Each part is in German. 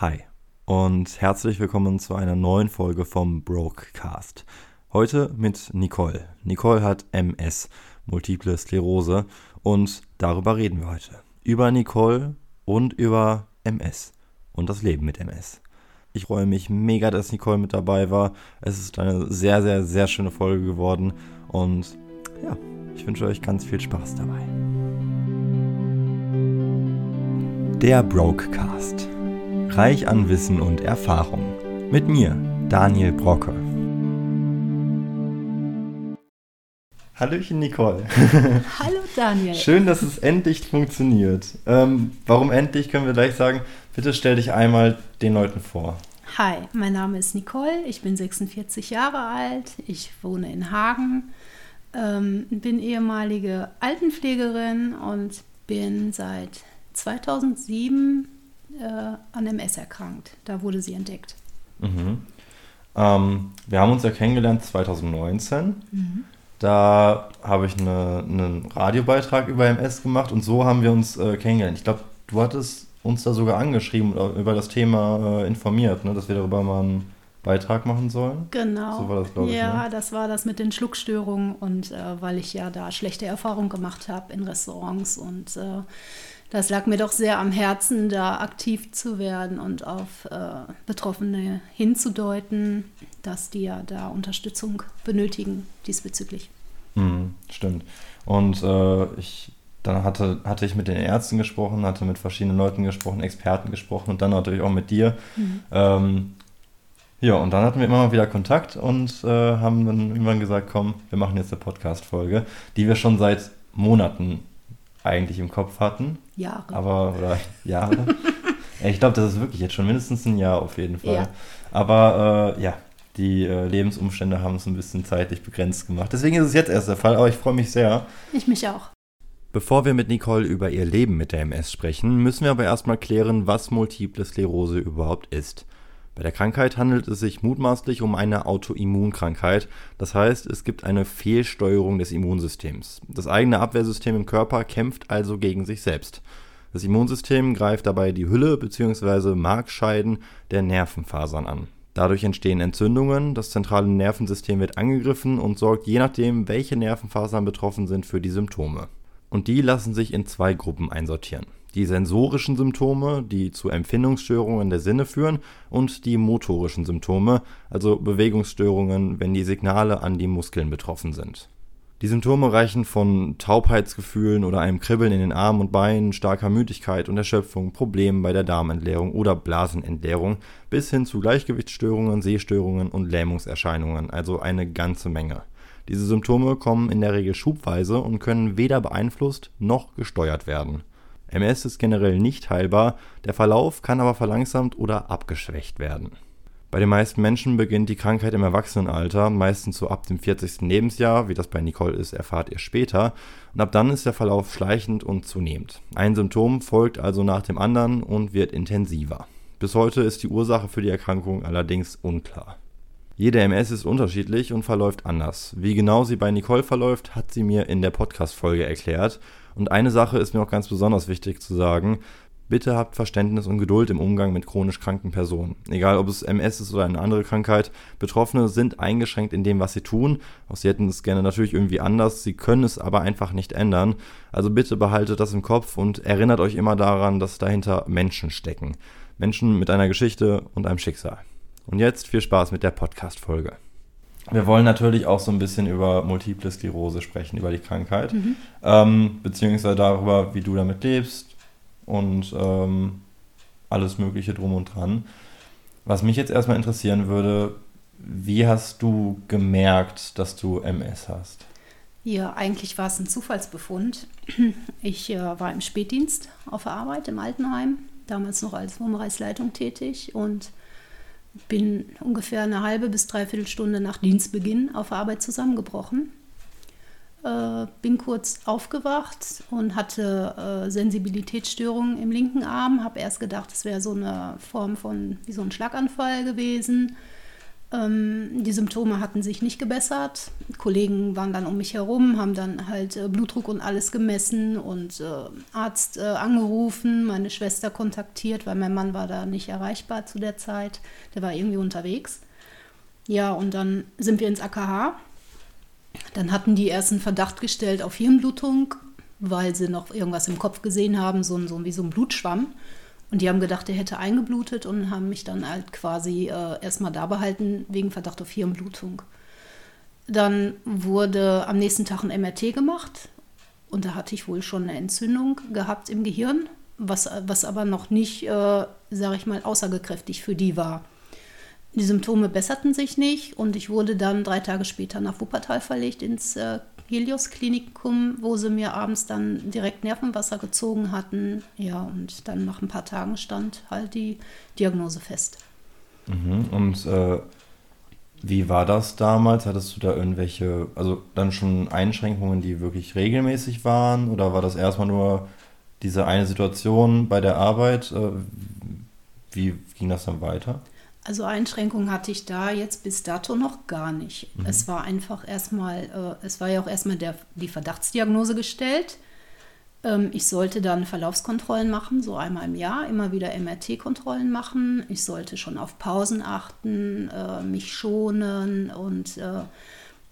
Hi und herzlich willkommen zu einer neuen Folge vom Brokecast. Heute mit Nicole. Nicole hat MS, Multiple Sklerose und darüber reden wir heute. Über Nicole und über MS und das Leben mit MS. Ich freue mich mega, dass Nicole mit dabei war. Es ist eine sehr, sehr, sehr schöne Folge geworden und ja, ich wünsche euch ganz viel Spaß dabei. Der Brokecast. Reich an Wissen und Erfahrung. Mit mir, Daniel Brocke. Hallöchen, Nicole. Hallo, Daniel. Schön, dass es endlich funktioniert. Ähm, warum endlich, können wir gleich sagen. Bitte stell dich einmal den Leuten vor. Hi, mein Name ist Nicole. Ich bin 46 Jahre alt. Ich wohne in Hagen. Ähm, bin ehemalige Altenpflegerin und bin seit 2007 äh, an MS erkrankt. Da wurde sie entdeckt. Mhm. Ähm, wir haben uns ja kennengelernt 2019. Mhm. Da habe ich eine, einen Radiobeitrag über MS gemacht und so haben wir uns äh, kennengelernt. Ich glaube, du hattest uns da sogar angeschrieben oder über das Thema äh, informiert, ne, dass wir darüber mal einen Beitrag machen sollen. Genau. So war das, glaube ich. Ja, ne? das war das mit den Schluckstörungen und äh, weil ich ja da schlechte Erfahrungen gemacht habe in Restaurants und äh, das lag mir doch sehr am Herzen, da aktiv zu werden und auf äh, Betroffene hinzudeuten, dass die ja da Unterstützung benötigen diesbezüglich. Mhm, stimmt. Und äh, ich, dann hatte, hatte ich mit den Ärzten gesprochen, hatte mit verschiedenen Leuten gesprochen, Experten gesprochen und dann natürlich auch mit dir. Mhm. Ähm, ja, und dann hatten wir immer mal wieder Kontakt und äh, haben dann irgendwann gesagt, komm, wir machen jetzt eine Podcast-Folge, die wir schon seit Monaten eigentlich im Kopf hatten. Jahre. Aber, oder Jahre. ich glaube, das ist wirklich jetzt schon mindestens ein Jahr auf jeden Fall. Ja. Aber äh, ja, die äh, Lebensumstände haben es ein bisschen zeitlich begrenzt gemacht. Deswegen ist es jetzt erst der Fall, aber ich freue mich sehr. Ich mich auch. Bevor wir mit Nicole über ihr Leben mit der MS sprechen, müssen wir aber erstmal klären, was Multiple Sklerose überhaupt ist. Bei der Krankheit handelt es sich mutmaßlich um eine Autoimmunkrankheit, das heißt, es gibt eine Fehlsteuerung des Immunsystems. Das eigene Abwehrsystem im Körper kämpft also gegen sich selbst. Das Immunsystem greift dabei die Hülle bzw. Markscheiden der Nervenfasern an. Dadurch entstehen Entzündungen, das zentrale Nervensystem wird angegriffen und sorgt je nachdem, welche Nervenfasern betroffen sind, für die Symptome. Und die lassen sich in zwei Gruppen einsortieren die sensorischen Symptome, die zu Empfindungsstörungen der Sinne führen, und die motorischen Symptome, also Bewegungsstörungen, wenn die Signale an die Muskeln betroffen sind. Die Symptome reichen von Taubheitsgefühlen oder einem Kribbeln in den Armen und Beinen, starker Müdigkeit und Erschöpfung, Problemen bei der Darmentleerung oder Blasenentleerung bis hin zu Gleichgewichtsstörungen, Sehstörungen und Lähmungserscheinungen, also eine ganze Menge. Diese Symptome kommen in der Regel schubweise und können weder beeinflusst noch gesteuert werden. MS ist generell nicht heilbar, der Verlauf kann aber verlangsamt oder abgeschwächt werden. Bei den meisten Menschen beginnt die Krankheit im Erwachsenenalter, meistens so ab dem 40. Lebensjahr, wie das bei Nicole ist, erfahrt ihr später, und ab dann ist der Verlauf schleichend und zunehmend. Ein Symptom folgt also nach dem anderen und wird intensiver. Bis heute ist die Ursache für die Erkrankung allerdings unklar. Jede MS ist unterschiedlich und verläuft anders. Wie genau sie bei Nicole verläuft, hat sie mir in der Podcast-Folge erklärt und eine Sache ist mir auch ganz besonders wichtig zu sagen. Bitte habt Verständnis und Geduld im Umgang mit chronisch kranken Personen. Egal ob es MS ist oder eine andere Krankheit, Betroffene sind eingeschränkt in dem, was sie tun. Auch sie hätten es gerne natürlich irgendwie anders, sie können es aber einfach nicht ändern. Also bitte behaltet das im Kopf und erinnert euch immer daran, dass dahinter Menschen stecken. Menschen mit einer Geschichte und einem Schicksal. Und jetzt viel Spaß mit der Podcast-Folge. Wir wollen natürlich auch so ein bisschen über Multiple Sklerose sprechen, über die Krankheit, mhm. ähm, beziehungsweise darüber, wie du damit lebst und ähm, alles Mögliche drum und dran. Was mich jetzt erstmal interessieren würde, wie hast du gemerkt, dass du MS hast? Ja, eigentlich war es ein Zufallsbefund. Ich äh, war im Spätdienst auf der Arbeit im Altenheim, damals noch als Wohnbereichsleitung tätig und bin ungefähr eine halbe bis dreiviertel Stunde nach Dienstbeginn auf Arbeit zusammengebrochen. Äh, bin kurz aufgewacht und hatte äh, Sensibilitätsstörungen im linken Arm. Habe erst gedacht, es wäre so eine Form von wie so ein Schlaganfall gewesen. Ähm, die Symptome hatten sich nicht gebessert. Kollegen waren dann um mich herum, haben dann halt äh, Blutdruck und alles gemessen und äh, Arzt äh, angerufen, meine Schwester kontaktiert, weil mein Mann war da nicht erreichbar zu der Zeit. Der war irgendwie unterwegs. Ja, und dann sind wir ins AKH. Dann hatten die erst einen Verdacht gestellt auf Hirnblutung, weil sie noch irgendwas im Kopf gesehen haben, so, so wie so ein Blutschwamm. Und die haben gedacht, er hätte eingeblutet und haben mich dann halt quasi äh, erstmal da behalten wegen Verdacht auf Hirnblutung. Dann wurde am nächsten Tag ein MRT gemacht und da hatte ich wohl schon eine Entzündung gehabt im Gehirn, was, was aber noch nicht, äh, sage ich mal, aussagekräftig für die war. Die Symptome besserten sich nicht und ich wurde dann drei Tage später nach Wuppertal verlegt ins äh, Helios Klinikum, wo sie mir abends dann direkt Nervenwasser gezogen hatten. Ja, und dann nach ein paar Tagen stand halt die Diagnose fest. Mhm. Und äh, wie war das damals? Hattest du da irgendwelche, also dann schon Einschränkungen, die wirklich regelmäßig waren? Oder war das erstmal nur diese eine Situation bei der Arbeit? Äh, wie ging das dann weiter? Also Einschränkungen hatte ich da jetzt bis dato noch gar nicht. Mhm. Es war einfach erstmal, äh, es war ja auch erstmal der, die Verdachtsdiagnose gestellt. Ähm, ich sollte dann Verlaufskontrollen machen, so einmal im Jahr, immer wieder MRT-Kontrollen machen. Ich sollte schon auf Pausen achten, äh, mich schonen und äh,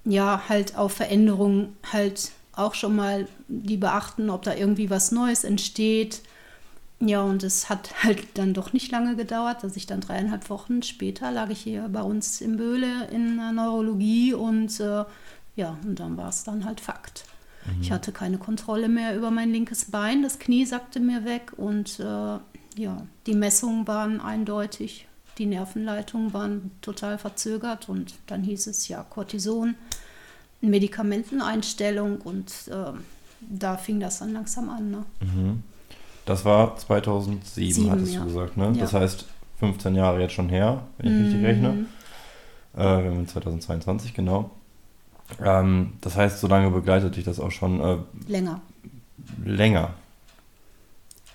ja, halt auf Veränderungen halt auch schon mal die beachten, ob da irgendwie was Neues entsteht. Ja, und es hat halt dann doch nicht lange gedauert, dass ich dann dreieinhalb Wochen später lag ich hier bei uns im Böhle in der Neurologie und äh, ja, und dann war es dann halt Fakt. Mhm. Ich hatte keine Kontrolle mehr über mein linkes Bein, das Knie sackte mir weg und äh, ja, die Messungen waren eindeutig, die Nervenleitungen waren total verzögert und dann hieß es ja Cortison, Medikamenteneinstellung und äh, da fing das dann langsam an. Ne? Mhm. Das war 2007, Sieben, hattest ja. du gesagt, ne? Ja. Das heißt 15 Jahre jetzt schon her, wenn ich mhm. richtig rechne. Äh, wir haben 2022, genau. Ähm, das heißt, so lange begleitet dich das auch schon? Äh, länger. Länger.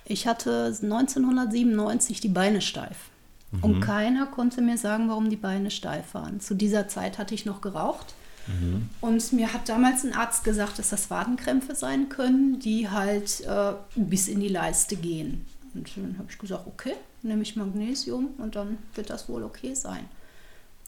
Ich hatte 1997 die Beine steif. Mhm. Und keiner konnte mir sagen, warum die Beine steif waren. Zu dieser Zeit hatte ich noch geraucht. Mhm. Und mir hat damals ein Arzt gesagt, dass das Wadenkrämpfe sein können, die halt äh, bis in die Leiste gehen. Und dann habe ich gesagt, okay, nehme ich Magnesium und dann wird das wohl okay sein.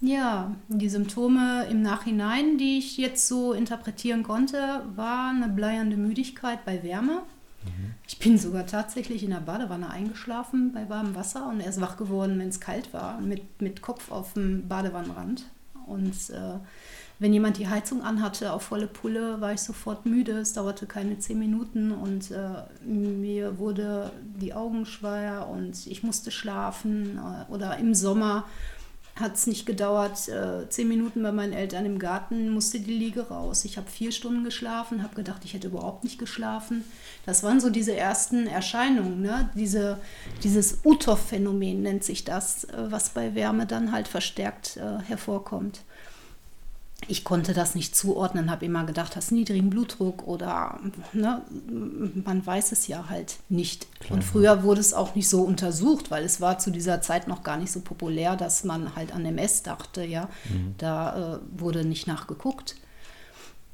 Ja, die Symptome im Nachhinein, die ich jetzt so interpretieren konnte, war eine bleiernde Müdigkeit bei Wärme. Mhm. Ich bin sogar tatsächlich in der Badewanne eingeschlafen bei warmem Wasser und erst wach geworden, wenn es kalt war, mit, mit Kopf auf dem Badewannenrand. Und äh, wenn jemand die Heizung anhatte auf volle Pulle, war ich sofort müde. Es dauerte keine zehn Minuten und äh, mir wurde die Augen schwer und ich musste schlafen. Äh, oder im Sommer hat es nicht gedauert, äh, zehn Minuten bei meinen Eltern im Garten, musste die Liege raus. Ich habe vier Stunden geschlafen, habe gedacht, ich hätte überhaupt nicht geschlafen. Das waren so diese ersten Erscheinungen, ne? Diese, dieses Utov-Phänomen nennt sich das, äh, was bei Wärme dann halt verstärkt äh, hervorkommt ich konnte das nicht zuordnen, habe immer gedacht, hast niedrigen Blutdruck oder ne, man weiß es ja halt nicht. Klar. Und früher wurde es auch nicht so untersucht, weil es war zu dieser Zeit noch gar nicht so populär, dass man halt an MS dachte, ja. Mhm. Da äh, wurde nicht nachgeguckt.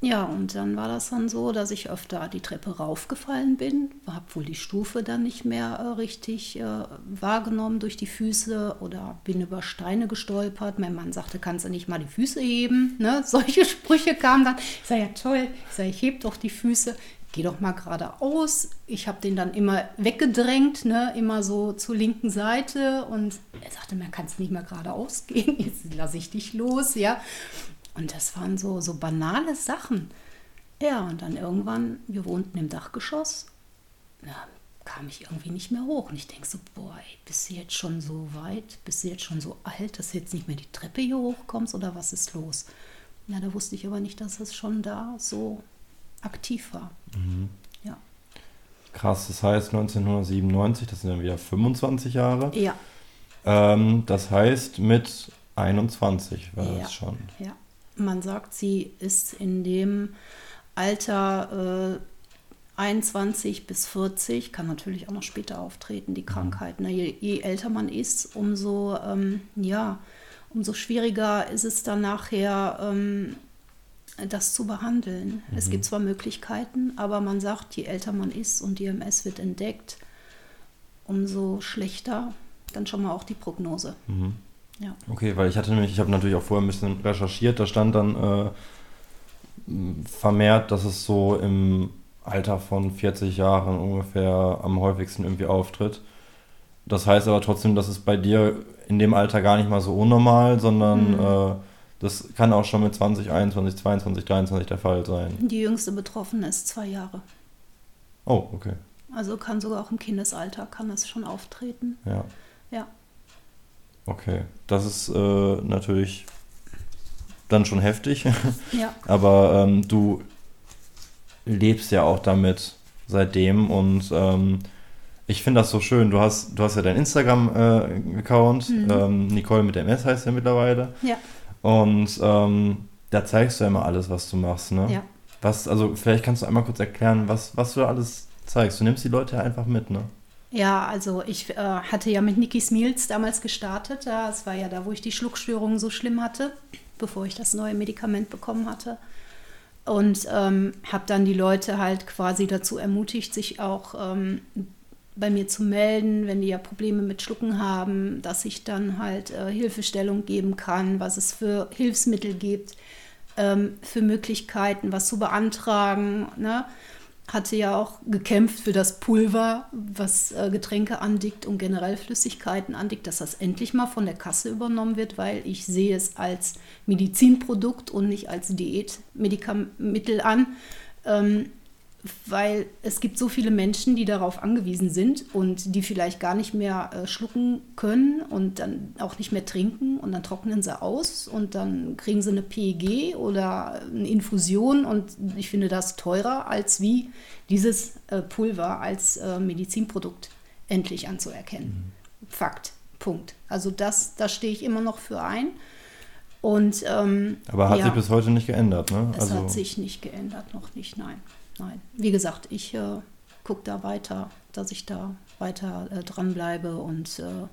Ja, und dann war das dann so, dass ich öfter die Treppe raufgefallen bin, habe wohl die Stufe dann nicht mehr äh, richtig äh, wahrgenommen durch die Füße oder bin über Steine gestolpert. Mein Mann sagte, kannst du nicht mal die Füße heben? Ne? Solche Sprüche kamen dann. Ich sage, ja toll, ich sage, ich heb doch die Füße, geh doch mal geradeaus. Ich habe den dann immer weggedrängt, ne? immer so zur linken Seite und er sagte, man kann es nicht mehr geradeaus gehen, jetzt lasse ich dich los, ja. Und das waren so, so banale Sachen. Ja, und dann irgendwann, wir wohnten im Dachgeschoss, ja, kam ich irgendwie nicht mehr hoch. Und ich denke so, boah, ey, bist du jetzt schon so weit, bist du jetzt schon so alt, dass du jetzt nicht mehr die Treppe hier hochkommst oder was ist los? Ja, da wusste ich aber nicht, dass es schon da so aktiv war. Mhm. Ja. Krass, das heißt 1997, das sind dann wieder 25 Jahre. Ja. Ähm, das heißt, mit 21 war ja. das schon. Ja. Man sagt, sie ist in dem Alter äh, 21 bis 40, kann natürlich auch noch später auftreten, die mhm. Krankheit. Ne? Je, je, älter man ist, umso, ähm, ja, umso schwieriger ist es dann nachher, ähm, das zu behandeln. Mhm. Es gibt zwar Möglichkeiten, aber man sagt, je älter man ist und die MS wird entdeckt, umso schlechter dann schon mal auch die Prognose. Mhm. Ja. Okay, weil ich hatte nämlich, ich habe natürlich auch vorher ein bisschen recherchiert, da stand dann äh, vermehrt, dass es so im Alter von 40 Jahren ungefähr am häufigsten irgendwie auftritt. Das heißt aber trotzdem, dass es bei dir in dem Alter gar nicht mal so unnormal, sondern mhm. äh, das kann auch schon mit 20, 21, 22, 23 der Fall sein. Die jüngste Betroffene ist zwei Jahre. Oh, okay. Also kann sogar auch im Kindesalter kann das schon auftreten. Ja. Ja. Okay, das ist äh, natürlich dann schon heftig. Ja. Aber ähm, du lebst ja auch damit seitdem und ähm, ich finde das so schön. Du hast, du hast ja deinen Instagram-Account, äh, mhm. ähm, Nicole mit MS heißt ja mittlerweile. Ja. Und ähm, da zeigst du ja immer alles, was du machst, ne? Ja. Was, also vielleicht kannst du einmal kurz erklären, was, was du da alles zeigst. Du nimmst die Leute einfach mit, ne? Ja, also ich äh, hatte ja mit Niki Smiels damals gestartet. Das war ja da, wo ich die Schluckstörungen so schlimm hatte, bevor ich das neue Medikament bekommen hatte. Und ähm, habe dann die Leute halt quasi dazu ermutigt, sich auch ähm, bei mir zu melden, wenn die ja Probleme mit Schlucken haben, dass ich dann halt äh, Hilfestellung geben kann, was es für Hilfsmittel gibt, ähm, für Möglichkeiten, was zu beantragen. Ne? Hatte ja auch gekämpft für das Pulver, was äh, Getränke andickt und generell Flüssigkeiten andickt, dass das endlich mal von der Kasse übernommen wird, weil ich sehe es als Medizinprodukt und nicht als Diätmedikamentel an. Ähm, weil es gibt so viele Menschen, die darauf angewiesen sind und die vielleicht gar nicht mehr äh, schlucken können und dann auch nicht mehr trinken und dann trocknen sie aus und dann kriegen sie eine PEG oder eine Infusion und ich finde das teurer als wie dieses äh, Pulver als äh, Medizinprodukt endlich anzuerkennen. Mhm. Fakt. Punkt. Also das, da stehe ich immer noch für ein. Und, ähm, Aber hat ja, sich bis heute nicht geändert, ne? Es also hat sich nicht geändert, noch nicht, nein nein. Wie gesagt, ich äh, gucke da weiter, dass ich da weiter äh, dranbleibe und äh,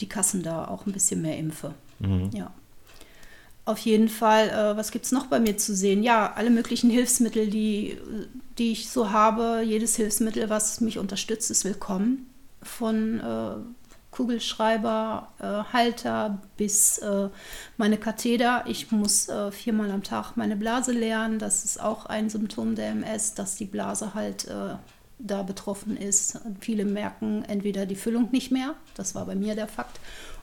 die Kassen da auch ein bisschen mehr impfe. Mhm. Ja. Auf jeden Fall, äh, was gibt es noch bei mir zu sehen? Ja, alle möglichen Hilfsmittel, die, die ich so habe. Jedes Hilfsmittel, was mich unterstützt, ist willkommen. Von äh, Kugelschreiber, äh, Halter bis äh, meine Katheter. Ich muss äh, viermal am Tag meine Blase leeren. Das ist auch ein Symptom der MS, dass die Blase halt äh, da betroffen ist. Viele merken entweder die Füllung nicht mehr, das war bei mir der Fakt,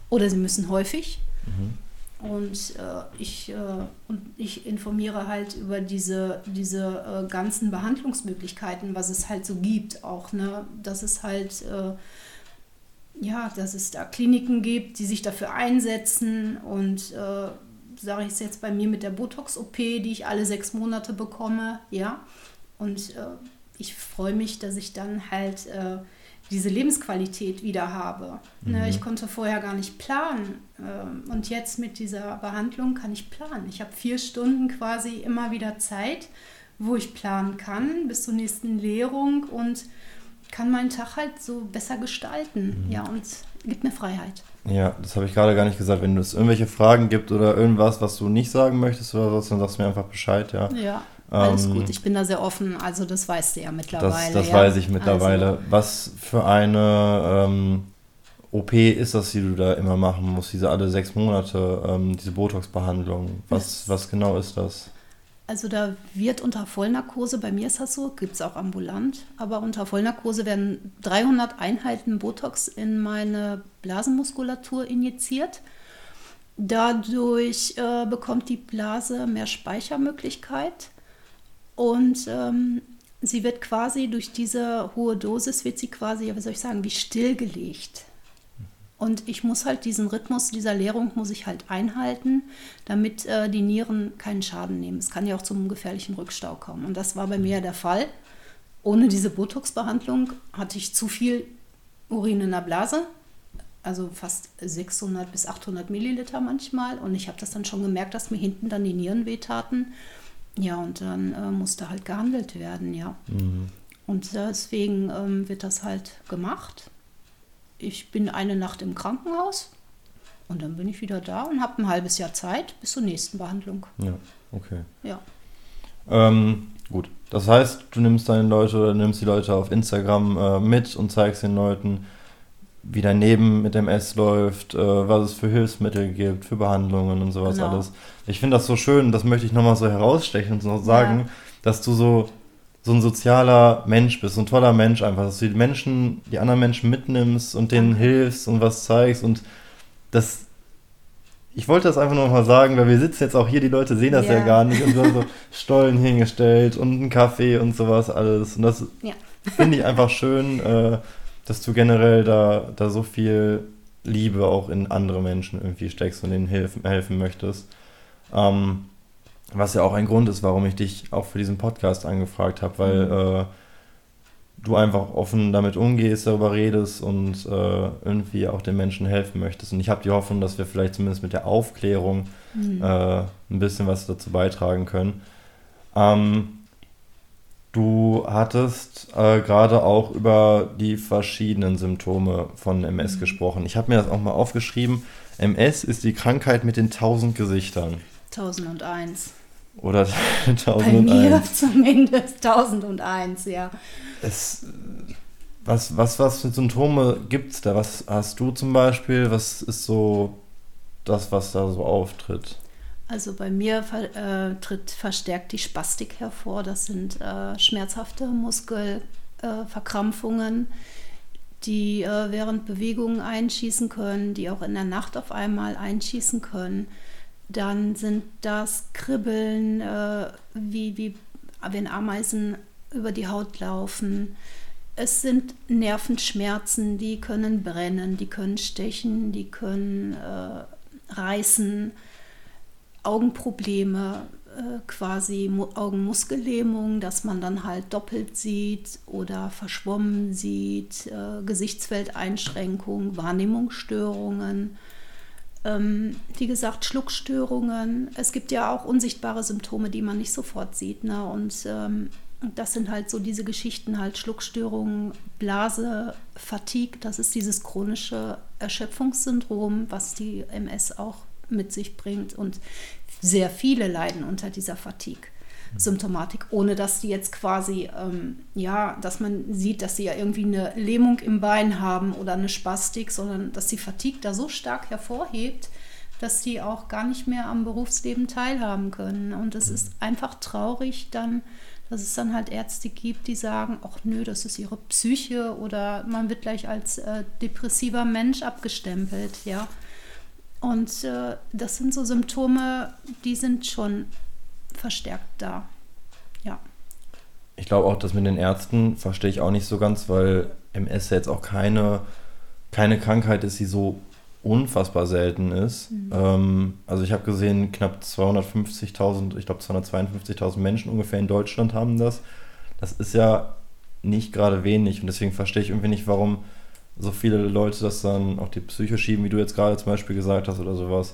oder sie müssen häufig. Mhm. Und, äh, ich, äh, und ich informiere halt über diese, diese ganzen Behandlungsmöglichkeiten, was es halt so gibt. Auch, ne? dass es halt ja, dass es da Kliniken gibt, die sich dafür einsetzen und äh, sage ich es jetzt bei mir mit der Botox-OP, die ich alle sechs Monate bekomme, ja. Und äh, ich freue mich, dass ich dann halt äh, diese Lebensqualität wieder habe. Ne, mhm. Ne, ich konnte vorher gar nicht planen. Äh, und jetzt mit dieser Behandlung kann ich planen. Ich habe vier Stunden quasi immer wieder Zeit, wo ich planen kann bis zur nächsten Lehrung und kann meinen Tag halt so besser gestalten. Mhm. Ja, und gibt mir Freiheit. Ja, das habe ich gerade gar nicht gesagt. Wenn es irgendwelche Fragen gibt oder irgendwas, was du nicht sagen möchtest oder was, dann sagst du mir einfach Bescheid, ja. Ja, alles ähm, gut. Ich bin da sehr offen. Also das weißt du ja mittlerweile. Das, das ja. weiß ich mittlerweile. Also. Was für eine ähm, OP ist das, die du da immer machen musst? Diese alle sechs Monate, ähm, diese Botox-Behandlung. Was, was genau ist das? Also da wird unter Vollnarkose, bei mir ist das so, gibt es auch ambulant, aber unter Vollnarkose werden 300 Einheiten Botox in meine Blasenmuskulatur injiziert. Dadurch äh, bekommt die Blase mehr Speichermöglichkeit und ähm, sie wird quasi durch diese hohe Dosis, wird sie quasi, wie soll ich sagen, wie stillgelegt. Und ich muss halt diesen Rhythmus dieser Leerung muss ich halt einhalten, damit äh, die Nieren keinen Schaden nehmen. Es kann ja auch zum gefährlichen Rückstau kommen. Und das war bei mir der Fall. Ohne diese Botox-Behandlung hatte ich zu viel Urin in der Blase, also fast 600 bis 800 Milliliter manchmal. Und ich habe das dann schon gemerkt, dass mir hinten dann die Nieren wehtaten. Ja, und dann äh, musste halt gehandelt werden, ja. Mhm. Und deswegen ähm, wird das halt gemacht ich bin eine Nacht im Krankenhaus Und dann bin ich wieder da und habe ein halbes Jahr Zeit bis zur nächsten Behandlung. Ja, okay. Ja. Ähm, gut. Das heißt, du nimmst deine Leute oder nimmst die Leute auf Instagram äh, mit und zeigst den Leuten, wie dein Leben mit MS läuft, äh, was es für Hilfsmittel gibt, für Behandlungen und sowas Genau. alles. Ich finde das so schön, das möchte ich nochmal so herausstechen und so sagen, Ja. dass du so, so ein sozialer Mensch bist, so ein toller Mensch einfach, dass du die Menschen, die anderen Menschen mitnimmst und denen hilfst und was zeigst und das. Ich wollte das einfach nur noch mal sagen, weil wir sitzen jetzt auch hier, die Leute sehen das ja, Ja. gar nicht und so, so Stollen hingestellt und einen Kaffee und sowas alles. Und das Ja. finde ich einfach schön, äh, dass du generell da, da so viel Liebe auch in andere Menschen irgendwie steckst und denen helfen, helfen möchtest. Ähm, was ja auch ein Grund ist, warum ich dich auch für diesen Podcast angefragt habe, weil äh, du einfach offen damit umgehst, darüber redest und äh, irgendwie auch den Menschen helfen möchtest. Und ich habe die Hoffnung, dass wir vielleicht zumindest mit der Aufklärung Mhm. äh, ein bisschen was dazu beitragen können. Ähm, du hattest äh, gerade auch über die verschiedenen Symptome von MS Mhm. gesprochen. Ich habe mir das auch mal aufgeschrieben. MS ist die Krankheit mit den tausend Gesichtern. 1001. Oder Bei mir 1001. zumindest 1001, ja. Es, was, was, was für Symptome gibt es da? Was hast du zum Beispiel? Was ist so das, was da so auftritt? Also bei mir äh, tritt verstärkt die Spastik hervor. Das sind äh, schmerzhafte Muskelverkrampfungen, äh, die äh, während Bewegungen einschießen können, die auch in der Nacht auf einmal einschießen können. Dann sind das Kribbeln, äh, wie, wie wenn Ameisen über die Haut laufen. Es sind Nervenschmerzen, die können brennen, die können stechen, die können äh, reißen. Augenprobleme, äh, quasi Mu Augenmuskellähmung, dass man dann halt doppelt sieht oder verschwommen sieht, äh, Gesichtsfeldeinschränkung, Wahrnehmungsstörungen, wie gesagt, Schluckstörungen. Es gibt ja auch unsichtbare Symptome, die man nicht sofort sieht. Ne? Und ähm, das sind halt so diese Geschichten, halt Schluckstörungen, Blase, Fatigue, das ist dieses chronische Erschöpfungssyndrom, was die MS auch mit sich bringt. Und sehr viele leiden unter dieser Fatigue-Symptomatik, ohne dass die jetzt quasi, ähm, ja, dass man sieht, dass sie ja irgendwie eine Lähmung im Bein haben oder eine Spastik, sondern dass die Fatigue da so stark hervorhebt, dass die auch gar nicht mehr am Berufsleben teilhaben können. Und es ist einfach traurig dann, dass es dann halt Ärzte gibt, die sagen, ach nö, das ist ihre Psyche oder man wird gleich als äh, depressiver Mensch abgestempelt, ja. Und äh, das sind so Symptome, die sind schon verstärkt da. Ja. Ich glaube auch, das mit den Ärzten verstehe ich auch nicht so ganz, weil MS ja jetzt auch keine, keine Krankheit ist, die so unfassbar selten ist. Ähm, also ich habe gesehen, knapp 250.000, ich glaube 252.000 Menschen ungefähr in Deutschland haben das. Das ist ja nicht gerade wenig und deswegen verstehe ich irgendwie nicht, warum so viele Leute das dann auf die Psyche schieben, wie du jetzt gerade zum Beispiel gesagt hast oder sowas.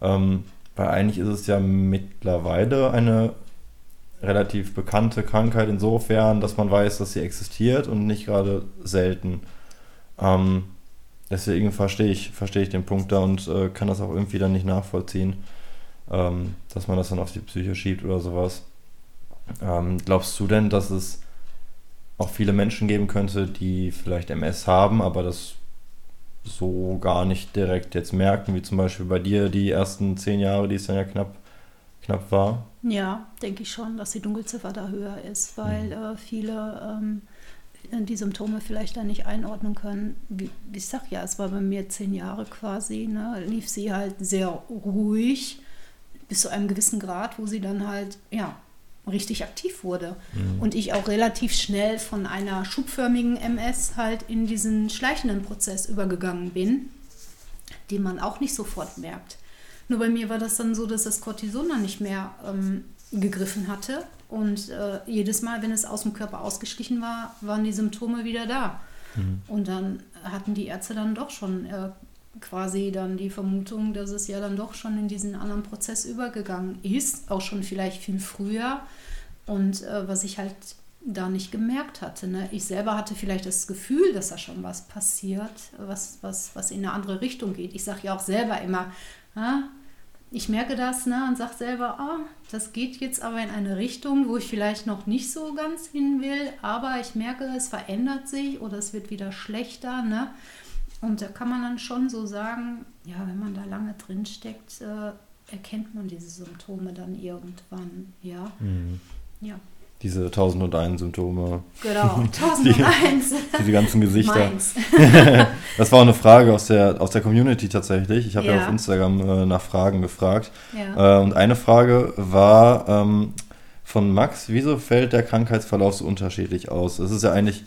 Ähm, weil eigentlich ist es ja mittlerweile eine relativ bekannte Krankheit insofern, dass man weiß, dass sie existiert und nicht gerade selten. Ähm, deswegen verstehe ich, verstehe ich den Punkt da und äh, kann das auch irgendwie dann nicht nachvollziehen, ähm, dass man das dann auf die Psyche schiebt oder sowas. Ähm, glaubst du denn, dass es auch viele Menschen geben könnte, die vielleicht MS haben, aber das so gar nicht direkt jetzt merken, wie zum Beispiel bei dir die ersten zehn Jahre, die es dann ja knapp, knapp war? Ja, denke ich schon, dass die Dunkelziffer da höher ist, weil äh, viele ähm, die Symptome vielleicht dann nicht einordnen können. Wie, wie ich sag ja, es war bei mir zehn Jahre quasi, ne, lief sie halt sehr ruhig bis zu einem gewissen Grad, wo sie dann halt, ja, richtig aktiv wurde. Und ich auch relativ schnell von einer schubförmigen MS halt in diesen schleichenden Prozess übergegangen bin, den man auch nicht sofort merkt. Nur bei mir war das dann so, dass das Cortison dann nicht mehr ähm, gegriffen hatte. Und äh, jedes Mal, wenn es aus dem Körper ausgeschlichen war, waren die Symptome wieder da. Und dann hatten die Ärzte dann doch schon äh, quasi dann die Vermutung, dass es ja dann doch schon in diesen anderen Prozess übergegangen ist, auch schon vielleicht viel früher. Und äh, was ich halt da nicht gemerkt hatte. Ne? Ich selber hatte vielleicht das Gefühl, dass da schon was passiert, was, was, was in eine andere Richtung geht. Ich sage ja auch selber immer, ja, ich merke das ne, und sage selber, oh, das geht jetzt aber in eine Richtung, wo ich vielleicht noch nicht so ganz hin will, aber ich merke, es verändert sich oder es wird wieder schlechter. Ne? Und da kann man dann schon so sagen, ja, wenn man da lange drin steckt, äh, erkennt man diese Symptome dann irgendwann. Ja. Mhm. Ja. Diese 1001 Symptome. Genau, 1001. die, diese ganzen Gesichter. das war auch eine Frage aus der, aus der Community tatsächlich. Ich habe ja. ja. auf Instagram äh, nach Fragen gefragt. Ja. Äh, und eine Frage war ähm, von Max, wieso fällt der Krankheitsverlauf so unterschiedlich aus? Es ist ja eigentlich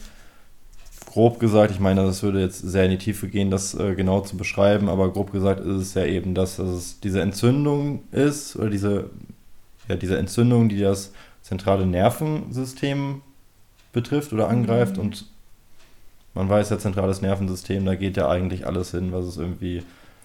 grob gesagt, ich meine, das würde jetzt sehr in die Tiefe gehen, das äh, genau zu beschreiben, aber grob gesagt ist es ja eben, dass es diese Entzündung ist, oder diese, ja, diese Entzündung, die das zentrale Nervensystem betrifft oder angreift. Mhm. Und man weiß ja, zentrales Nervensystem, da geht ja eigentlich alles hin, was es irgendwie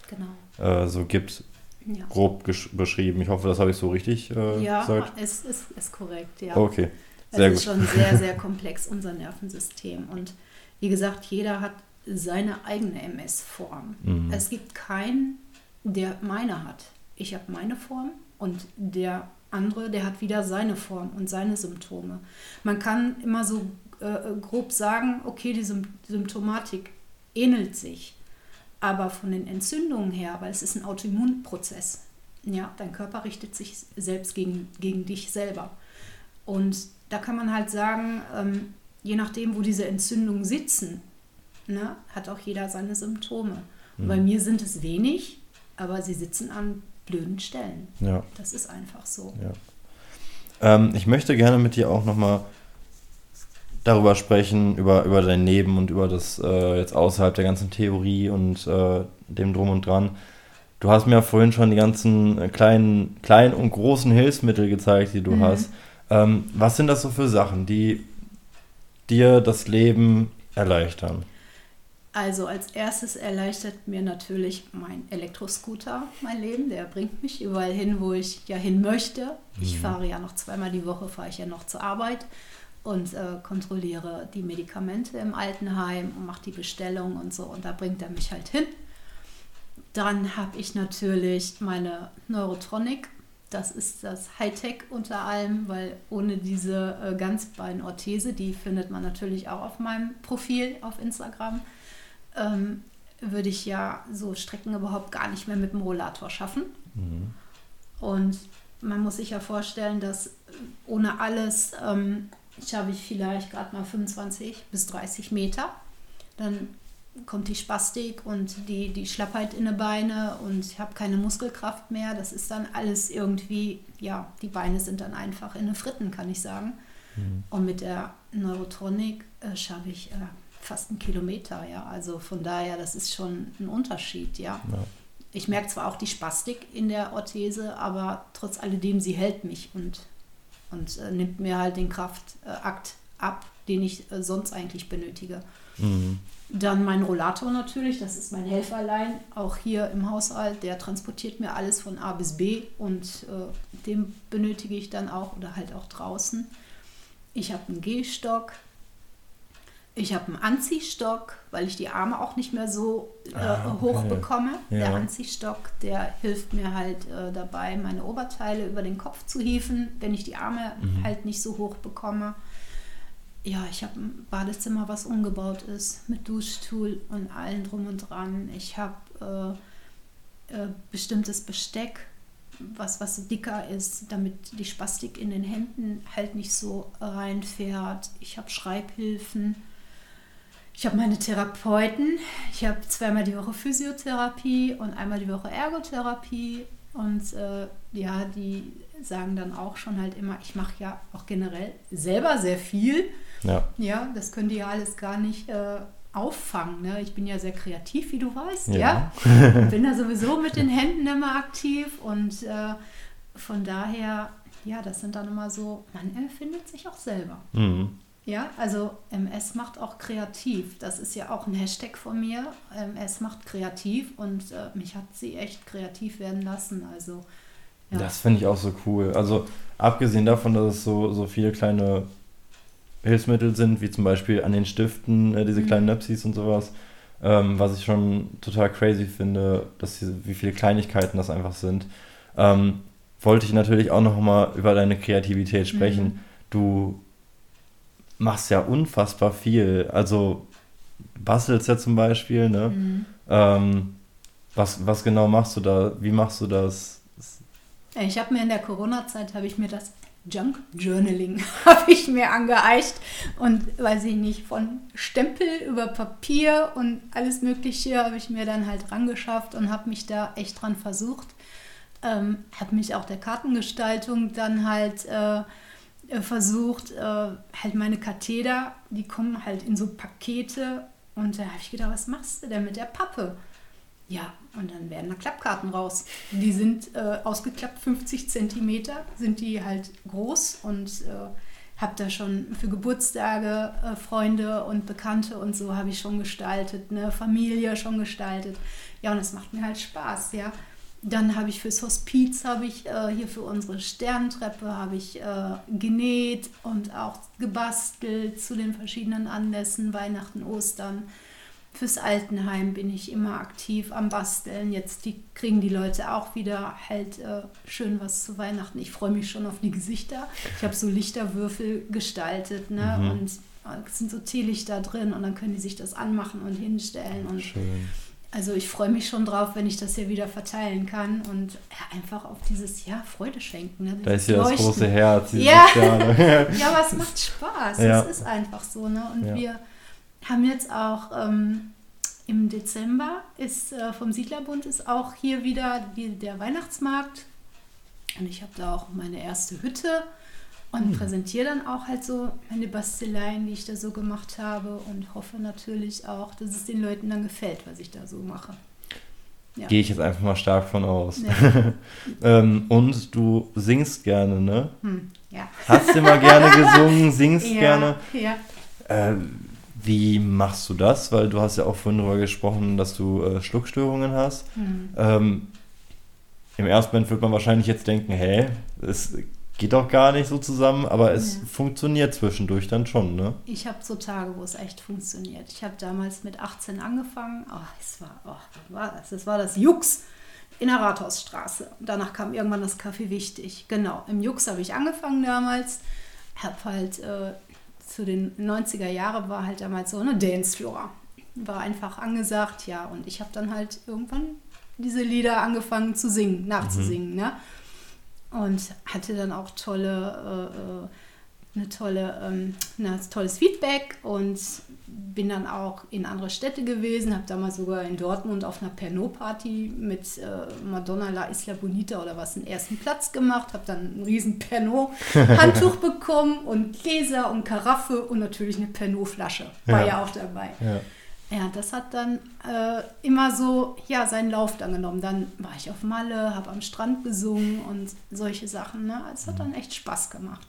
genau. äh, so gibt. Ja. Grob beschrieben. Ich hoffe, das habe ich so richtig äh, ja, gesagt. Ja, ist, ist, ist korrekt, ja. Okay, sehr es gut. ist schon sehr, sehr komplex, unser Nervensystem. Und wie gesagt, jeder hat seine eigene MS-Form. Mhm. Es gibt keinen, der meine hat. Ich habe meine Form und der andere, der hat wieder seine Form und seine Symptome. Man kann immer so äh, grob sagen, okay, die Symptomatik ähnelt sich, aber von den Entzündungen her, weil es ist ein Autoimmunprozess. Ja, dein Körper richtet sich selbst gegen, gegen dich selber. Und da kann man halt sagen, ähm, je nachdem, wo diese Entzündungen sitzen, ne, hat auch jeder seine Symptome. Mhm. bei mir sind es wenig, aber sie sitzen an blöden Stellen. Ja. Das ist einfach so. Ja. Ähm, ich möchte gerne mit dir auch nochmal darüber sprechen, über, über dein Leben und über das äh, jetzt außerhalb der ganzen Theorie und äh, dem Drum und Dran. Du hast mir vorhin schon die ganzen kleinen, kleinen und großen Hilfsmittel gezeigt, die du mhm. hast. Ähm, was sind das so für Sachen, die dir das Leben erleichtern? Also als erstes erleichtert mir natürlich mein Elektroscooter mein Leben. Der bringt mich überall hin, wo ich ja hin möchte. Ich mhm. fahre ja noch zweimal die Woche, fahre ich ja noch zur Arbeit und äh, kontrolliere die Medikamente im Altenheim und mache die Bestellung und so. Und da bringt er mich halt hin. Dann habe ich natürlich meine Neurotronic. Das ist das Hightech unter allem, weil ohne diese äh, Ganzbeinorthese, die findet man natürlich auch auf meinem Profil auf Instagram, ähm, würde ich ja so Strecken überhaupt gar nicht mehr mit dem Rollator schaffen. Mhm. Und man muss sich ja vorstellen, dass ohne alles ähm, schaffe ich vielleicht gerade mal 25 bis 30 Meter. Dann kommt die Spastik und die, die Schlappheit in den Beine und ich habe keine Muskelkraft mehr. Das ist dann alles irgendwie, ja, die Beine sind dann einfach in den Fritten, kann ich sagen. Mhm. Und mit der Neurotronik äh, schaffe ich äh, fast einen Kilometer, ja. Also von daher, das ist schon ein Unterschied, ja. ja. Ich merke zwar auch die Spastik in der Orthese, aber trotz alledem, sie hält mich und, und äh, nimmt mir halt den Kraftakt ab, den ich äh, sonst eigentlich benötige. Mhm. Dann mein Rollator natürlich, das ist mein Helferlein, auch hier im Haushalt, der transportiert mir alles von A bis B und äh, den benötige ich dann auch oder halt auch draußen. Ich habe einen Gehstock, ich habe einen Anziehstock, weil ich die Arme auch nicht mehr so äh, ah, okay. hoch bekomme. Ja. Der Anziehstock, der hilft mir halt äh, dabei, meine Oberteile über den Kopf zu hieven, wenn ich die Arme mhm. halt nicht so hoch bekomme. Ja, ich habe ein Badezimmer, was umgebaut ist, mit Duschstuhl und allem drum und dran. Ich habe äh, äh, bestimmtes Besteck, was, was dicker ist, damit die Spastik in den Händen halt nicht so reinfährt. Ich habe Schreibhilfen ich habe meine Therapeuten. Ich habe zweimal die Woche Physiotherapie und einmal die Woche Ergotherapie. Und äh, ja, die sagen dann auch schon halt immer, ich mache ja auch generell selber sehr viel. Ja. Ja, das können die ja alles gar nicht äh, auffangen. Ne? Ich bin ja sehr kreativ, wie du weißt. Ja. ja? bin da sowieso mit den Händen immer aktiv und äh, von daher, ja, das sind dann immer so, man erfindet sich auch selber. Mhm. Ja, also MS macht auch kreativ. Das ist ja auch ein Hashtag von mir. MS macht kreativ und äh, mich hat sie echt kreativ werden lassen. Also ja. Das finde ich auch so cool. Also abgesehen davon, dass es so, so viele kleine Hilfsmittel sind, wie zum Beispiel an den Stiften, äh, diese Mhm. kleinen Nöpsis und sowas. Ähm, was ich schon total crazy finde, dass diese, wie viele Kleinigkeiten das einfach sind. Ähm, wollte ich natürlich auch noch mal über deine Kreativität sprechen. Mhm. Du machst ja unfassbar viel. Also bastelst ja zum Beispiel, ne? Mhm. Ähm, was, was genau machst du da? Wie machst du das? Ja, Ich habe mir in der Corona-Zeit habe ich mir das Junk Journaling habe ich mir angeeicht und weiß ich nicht von Stempel über Papier und alles Mögliche habe ich mir dann halt rangeschafft und habe mich da echt dran versucht. Ähm, habe mich auch der Kartengestaltung dann halt äh, äh, versucht, äh, halt meine Katheter, die kommen halt in so Pakete und da habe ich gedacht, was machst du denn mit der Pappe? Ja, und dann werden da Klappkarten raus. Die sind äh, ausgeklappt 50 Zentimeter, sind die halt groß und äh, habe da schon für Geburtstage äh, Freunde und Bekannte und so habe ich schon gestaltet, ne, Familie schon gestaltet. Ja, und das macht mir halt Spaß, ja. Dann habe ich fürs Hospiz, habe ich äh, hier für unsere Sterntreppe, habe ich äh, genäht und auch gebastelt zu den verschiedenen Anlässen, Weihnachten, Ostern. Fürs Altenheim bin ich immer aktiv am Basteln. Jetzt die, kriegen die Leute auch wieder halt äh, schön was zu Weihnachten. Ich freue mich schon auf die Gesichter. Ich habe so Lichterwürfel gestaltet ne? Mhm. und äh, es sind so Teelichter drin und dann können die sich das anmachen und hinstellen. Und Schön. Also ich freue mich schon drauf, wenn ich das hier wieder verteilen kann und ja, einfach auf dieses ja, Freude schenken. Ne? Da ist hier das große Herz. Ja. Ja, aber es macht Spaß. Ja. Es ist einfach so. Ne? Und Ja. wir haben jetzt auch ähm, im Dezember ist äh, vom Siedlerbund ist auch hier wieder die, der Weihnachtsmarkt. Und ich habe da auch meine erste Hütte und Hm. präsentiere dann auch halt so meine Basteleien, die ich da so gemacht habe und hoffe natürlich auch, dass es den Leuten dann gefällt, was ich da so mache. Ja. Gehe ich jetzt einfach mal stark von aus. Ja. ähm, und du singst gerne, ne? Hm, ja. Hast immer gerne gesungen, singst ja, gerne. Ja. Äh, wie machst du das? Weil du hast ja auch vorhin darüber gesprochen, dass du äh, Schluckstörungen hast. Hm. Ähm, Im ersten Moment wird man wahrscheinlich jetzt denken, hä, es geht doch gar nicht so zusammen, aber es Ja. funktioniert zwischendurch dann schon, ne? Ich habe so Tage, wo es echt funktioniert. Ich habe damals mit 18 angefangen. Oh, es war, oh, was war das? Das war das Jux in der Rathausstraße. Und danach kam irgendwann das Kaffee wichtig. Genau, im Jux habe ich angefangen damals. Habe halt äh, zu den 90er Jahren war halt damals so eine Dancefloor. War einfach angesagt, ja. Und ich habe dann halt irgendwann diese Lieder angefangen zu singen, nachzusingen, ne? Und hatte dann auch tolle, äh, äh, eine tolle, ähm, ein tolles Feedback und bin dann auch in andere Städte gewesen, habe damals sogar in Dortmund auf einer Pernod-Party mit äh, Madonna La Isla Bonita oder was den ersten Platz gemacht, habe dann ein riesen Pernod-Handtuch bekommen und Gläser und Karaffe und natürlich eine Pernod-Flasche war Ja. ja auch dabei. Ja. Ja, das hat dann äh, immer so ja, seinen Lauf dann genommen. Dann war ich auf Malle, habe am Strand gesungen und solche Sachen. Ne? Es hat dann echt Spaß gemacht.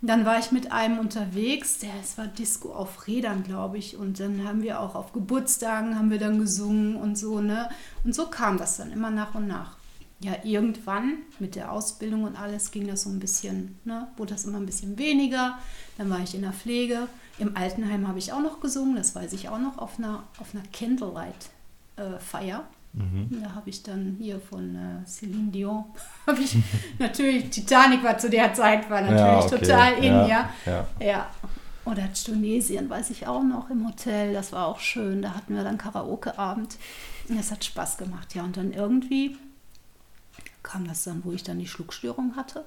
Dann war ich mit einem unterwegs, der es war Disco auf Rädern, glaube ich. Und dann haben wir auch auf Geburtstagen haben wir dann gesungen und so, ne? Und so kam das dann immer nach und nach. Ja, irgendwann mit der Ausbildung und alles ging das so ein bisschen, ne? Wurde das immer ein bisschen weniger. Dann war ich in der Pflege. Im Altenheim habe ich auch noch gesungen, das weiß ich auch noch, auf einer, auf einer Candlelight-Feier. Mhm. Da habe ich dann hier von äh, Celine Dion, habe ich natürlich, Titanic war zu der Zeit, war natürlich Ja, okay. total in, Ja, ja. ja. Ja. Oder Tunesien, weiß ich auch noch, im Hotel, das war auch schön. Da hatten wir dann Karaoke-Abend. Das hat Spaß gemacht, ja. Und dann irgendwie kam das dann, wo ich dann die Schluckstörung hatte.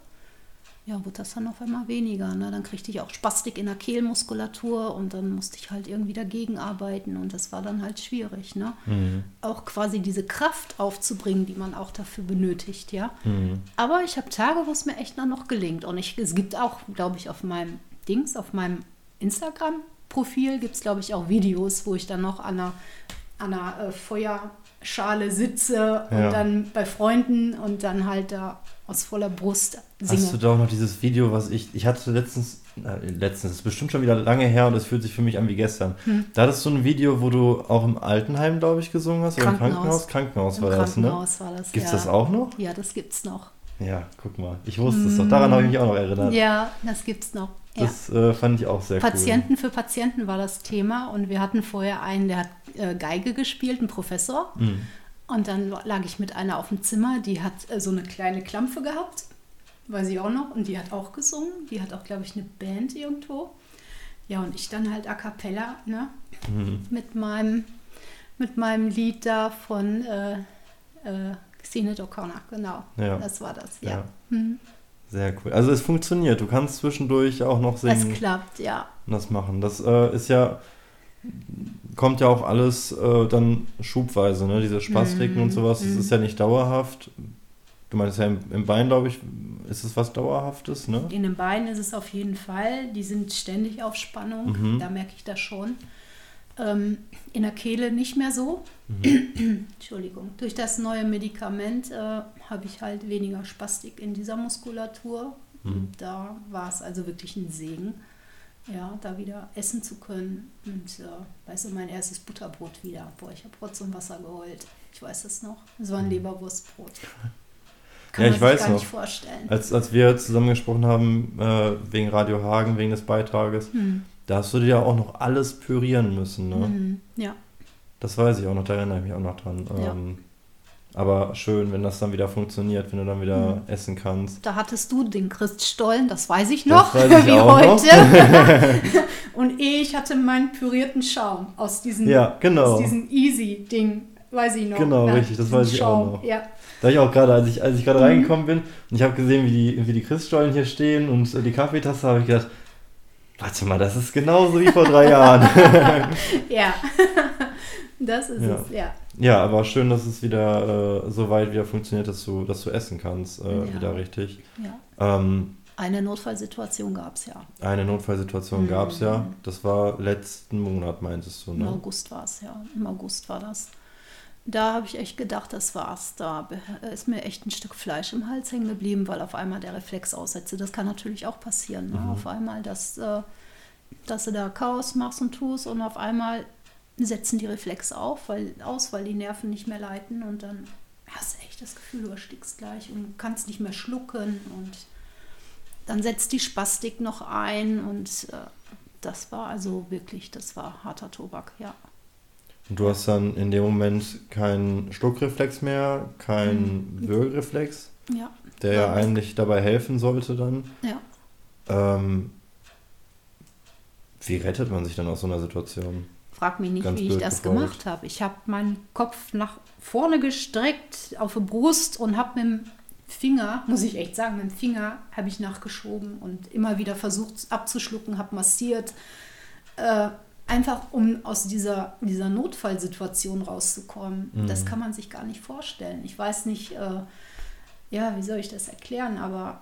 Ja, wurde das dann auf einmal weniger. Ne? Dann kriegte ich auch Spastik in der Kehlmuskulatur und dann musste ich halt irgendwie dagegen arbeiten und das war dann halt schwierig. Ne? Mhm. Auch quasi diese Kraft aufzubringen, die man auch dafür benötigt, ja. Mhm. Aber ich habe Tage, wo es mir echt noch gelingt. Und ich, es gibt auch, glaube ich, auf meinem Dings, auf meinem Instagram-Profil gibt es, glaube ich, auch Videos, wo ich dann noch an einer, an einer äh, Feuerschale sitze und Ja. dann bei Freunden und dann halt da aus voller Brust singe. Hast du doch noch dieses Video, was ich, ich hatte letztens, äh, letztens, das ist bestimmt schon wieder lange her und es fühlt sich für mich an wie gestern. Hm. Da hattest du ein Video, wo du auch im Altenheim, glaube ich, gesungen hast. Oder im Krankenhaus. Krankenhaus? Krankenhaus Im war das, ne? Krankenhaus war das. Gibt's ja. das auch noch? Ja, das gibt's noch. Ja, guck mal. Ich wusste es doch. Daran habe ich mich auch noch erinnert. Ja, das gibt's noch. Das äh, fand ich auch sehr Patienten cool. für Patienten war das Thema und wir hatten vorher einen, der hat äh, Geige gespielt, ein Professor. Mhm. Und dann lag ich mit einer auf dem Zimmer, die hat äh, so eine kleine Klampfe gehabt, weiß ich auch noch, und die hat auch gesungen. Die hat auch, glaube ich, eine Band irgendwo. Ja, und ich dann halt a cappella, ne? Mhm. Mit meinem, mit meinem Lied da von äh, äh, O'Connor, genau. Ja. Das war das, ja. Ja. Hm. Sehr cool. Also es funktioniert. Du kannst zwischendurch auch noch Es singen klappt, ja. und das machen. Das äh, ist ja, kommt ja auch alles äh, dann schubweise, ne? Diese Spastiken Mhm, und sowas. Das mhm. ist ja nicht dauerhaft. Du meinst ja im, im Bein, glaube ich, ist es was Dauerhaftes, ne? In den Beinen ist es auf jeden Fall. Die sind ständig auf Spannung. Mhm. Da merke ich das schon. Ähm, in der Kehle nicht mehr so. Mhm. Entschuldigung. Durch das neue Medikament äh, habe ich halt weniger Spastik in dieser Muskulatur. Mhm. Da war es also wirklich ein Segen, ja, da wieder essen zu können. Und äh, weißt du, mein erstes Butterbrot wieder. Boah, ich habe Rotz und Wasser geheult. Ich weiß es noch. Es war ein Leberwurstbrot. Kann Ja, ich weiß gar noch. nicht vorstellen. Als, als wir zusammen gesprochen haben, äh, wegen Radio Hagen, wegen des Beitrages, Hm. da hast du dir ja auch noch alles pürieren müssen, ne? Mhm. Ja. Das weiß ich auch noch, da erinnere ich mich auch noch dran. Ja. Ähm, aber schön, wenn das dann wieder funktioniert, wenn du dann wieder Mhm. essen kannst. Da hattest du den Christstollen, das weiß ich noch, weiß ich wie noch. heute. Und ich hatte meinen pürierten Schaum aus diesem, Ja, genau. aus diesem Easy-Ding, weiß ich noch. Genau, Ja, richtig, das weiß ich auch noch. Ja. Da ich auch gerade, als ich, als ich gerade Mhm. reingekommen bin und ich habe gesehen, wie die, wie die Christstollen hier stehen und äh, die Kaffeetasse, habe ich gedacht, warte mal, das ist genauso wie vor drei Jahren. ja. Das ist Ja. es, ja. ja, aber schön, dass es wieder äh, so weit wieder funktioniert, dass du, dass du essen kannst, äh, Ja. wieder richtig. ja. Ähm, Eine Notfallsituation gab es ja. eine Notfallsituation Mhm. gab es ja. Das war letzten Monat, meintest du, Im ne? August war es, ja. Im August war das. Da habe ich echt gedacht, das war's. Da be- ist mir echt ein Stück Fleisch im Hals hängen geblieben, weil auf einmal der Reflex aussetzte. Das kann natürlich auch passieren. Ne? Mhm. Auf einmal, dass, äh, dass du da Chaos machst und tust und auf einmal setzen die Reflexe auf, weil, aus, weil die Nerven nicht mehr leiten und dann hast du echt das Gefühl, du erstickst gleich und kannst nicht mehr schlucken und dann setzt die Spastik noch ein und äh, das war also wirklich, das war harter Tobak, ja. Und du hast dann in dem Moment keinen Schluckreflex mehr, keinen Würgereflex, Ja, der ja Ja. eigentlich dabei helfen sollte dann. ja. Ähm, wie rettet man sich dann aus so einer Situation? Frag mich nicht, Ganz wie ich das gefragt. gemacht habe. Ich habe meinen Kopf nach vorne gestreckt auf die Brust und habe mit dem Finger, muss ich echt sagen, mit dem Finger habe ich nachgeschoben und immer wieder versucht abzuschlucken, habe massiert. Äh, einfach um aus dieser, dieser Notfallsituation rauszukommen. Mhm. Das kann man sich gar nicht vorstellen. Ich weiß nicht, äh, ja, wie soll ich das erklären, aber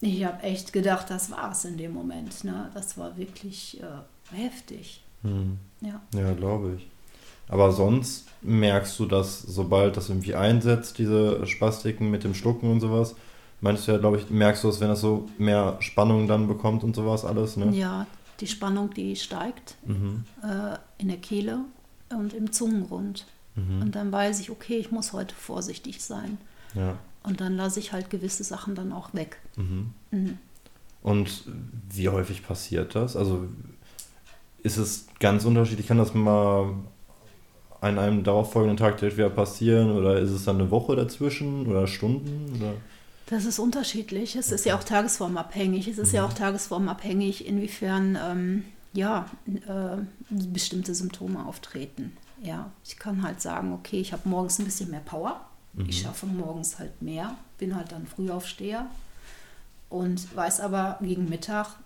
ich habe echt gedacht, das war es in dem Moment. Ne? Das war wirklich äh, heftig. Hm. Ja. Ja, glaube ich. Aber sonst merkst du das, sobald das irgendwie einsetzt, diese Spastiken mit dem Schlucken und sowas, meinst du ja, glaube ich, merkst du es, wenn das so mehr Spannung dann bekommt und sowas alles, ne? Ja, die Spannung, die steigt Mhm. äh, in der Kehle und im Zungenrund. Mhm. Und dann weiß ich, okay, ich muss heute vorsichtig sein. Ja. Und dann lasse ich halt gewisse Sachen dann auch weg. Mhm. Mhm. Und wie häufig passiert das? Also ist es ganz unterschiedlich? Kann das mal an einem darauffolgenden Tag direkt wieder passieren? Oder ist es dann eine Woche dazwischen oder Stunden? Oder? Das ist unterschiedlich. Es ist ja auch tagesformabhängig. Es ist ja auch tagesformabhängig, inwiefern ähm, ja, äh, bestimmte Symptome auftreten. Ja, ich kann halt sagen, okay, ich habe morgens ein bisschen mehr Power. Ich schaffe morgens halt mehr, bin halt dann Frühaufsteher und weiß aber, gegen Mittag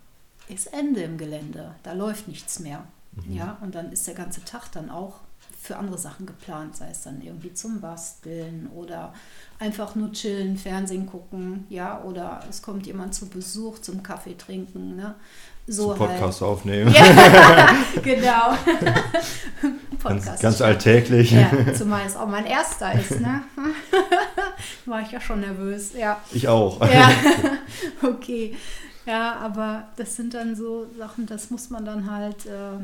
ist Ende im Gelände. Da läuft nichts mehr. Ja, und dann ist der ganze Tag dann auch für andere Sachen geplant, sei es dann irgendwie zum Basteln oder einfach nur chillen, Fernsehen gucken, ja, oder es kommt jemand zu Besuch zum Kaffee trinken, ne? So Zum Podcast aufnehmen. Ja, genau. Ganz, ganz alltäglich. Ja, zumal es auch mein erster ist, ne? War ich ja schon nervös, ja. Ich auch. Ja, okay. Ja, aber das sind dann so Sachen, das muss man dann halt, äh,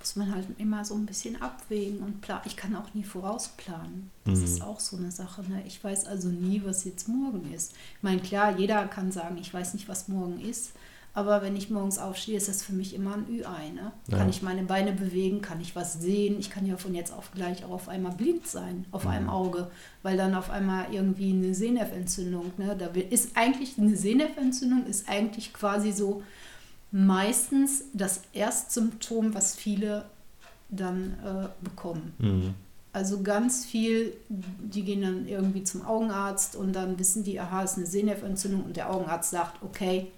muss man halt immer so ein bisschen abwägen und planen. Ich kann auch nie vorausplanen. Das Mhm. ist auch so eine Sache. Ne? Ich weiß also nie, was jetzt morgen ist. Ich meine, klar, jeder kann sagen, ich weiß nicht, was morgen ist. Aber wenn ich morgens aufstehe, ist das für mich immer ein Ü-Ei. Ne? Ja. Kann ich meine Beine bewegen, kann ich was sehen? Ich kann ja von jetzt auf gleich auch auf einmal blind sein, auf Mhm. einem Auge, weil dann auf einmal irgendwie eine Sehnerventzündung, ne? da ist eigentlich eine Sehnerventzündung ist eigentlich quasi so meistens das Erstsymptom, was viele dann äh, bekommen. Mhm. Also ganz viel, die gehen dann irgendwie zum Augenarzt und dann wissen die, aha, es ist eine Sehnerventzündung und der Augenarzt sagt, okay,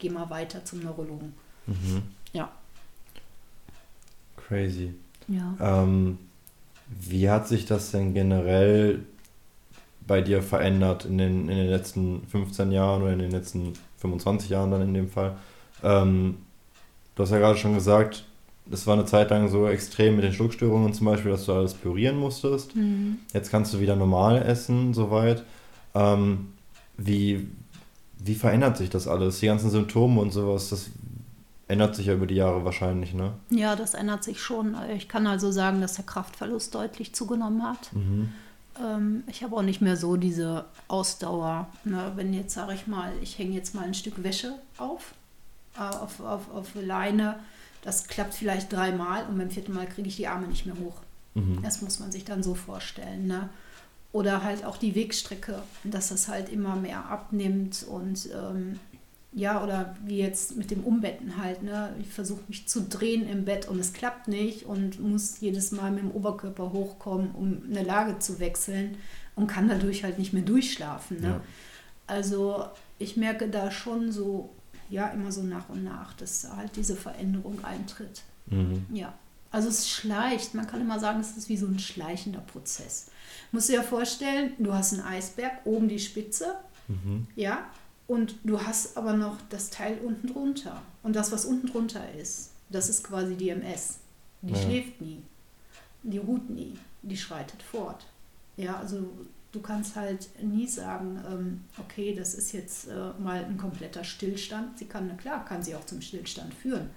geh mal weiter zum Neurologen. Mhm. Ja. Crazy. Ja. Ähm, wie hat sich das denn generell bei dir verändert in den, in den letzten 15 Jahren oder in den letzten 25 Jahren dann in dem Fall? Ähm, du hast ja gerade schon gesagt, es war eine Zeit lang so extrem mit den Schluckstörungen zum Beispiel, dass du alles pürieren musstest. Mhm. Jetzt kannst du wieder normal essen, soweit. Ähm, wie, wie verändert sich das alles? Die ganzen Symptome und sowas, das ändert sich ja über die Jahre wahrscheinlich, ne? ja, das ändert sich schon. Ich kann also sagen, dass der Kraftverlust deutlich zugenommen hat. Mhm. Ähm, ich habe auch nicht mehr so diese Ausdauer. Ne? Wenn jetzt, sage ich mal, ich hänge jetzt mal ein Stück Wäsche auf, äh, auf, auf, auf Leine, das klappt vielleicht dreimal und beim vierten Mal kriege ich die Arme nicht mehr hoch. Mhm. Das muss man sich dann so vorstellen. Ne? Oder halt auch die Wegstrecke, dass das halt immer mehr abnimmt und ähm, ja, oder wie jetzt mit dem Umbetten halt. Ne? Ich versuche mich zu drehen im Bett und es klappt nicht und muss jedes Mal mit dem Oberkörper hochkommen, um eine Lage zu wechseln und kann dadurch halt nicht mehr durchschlafen. Ne? Ja. Also ich merke da schon so, ja, immer so nach und nach, dass halt diese Veränderung eintritt. Mhm. Ja, also es schleicht. Man kann immer sagen, es ist wie so ein schleichender Prozess. Musst du dir vorstellen, du hast einen Eisberg, oben die Spitze, Mhm. ja, und du hast aber noch das Teil unten drunter. Und das, was unten drunter ist, das ist quasi die MS. Die Ja. schläft nie, die ruht nie, die schreitet fort. Ja, also du kannst halt nie sagen, ähm, okay, das ist jetzt äh, mal ein kompletter Stillstand. Sie kann, klar, kann sie auch zum Stillstand führen,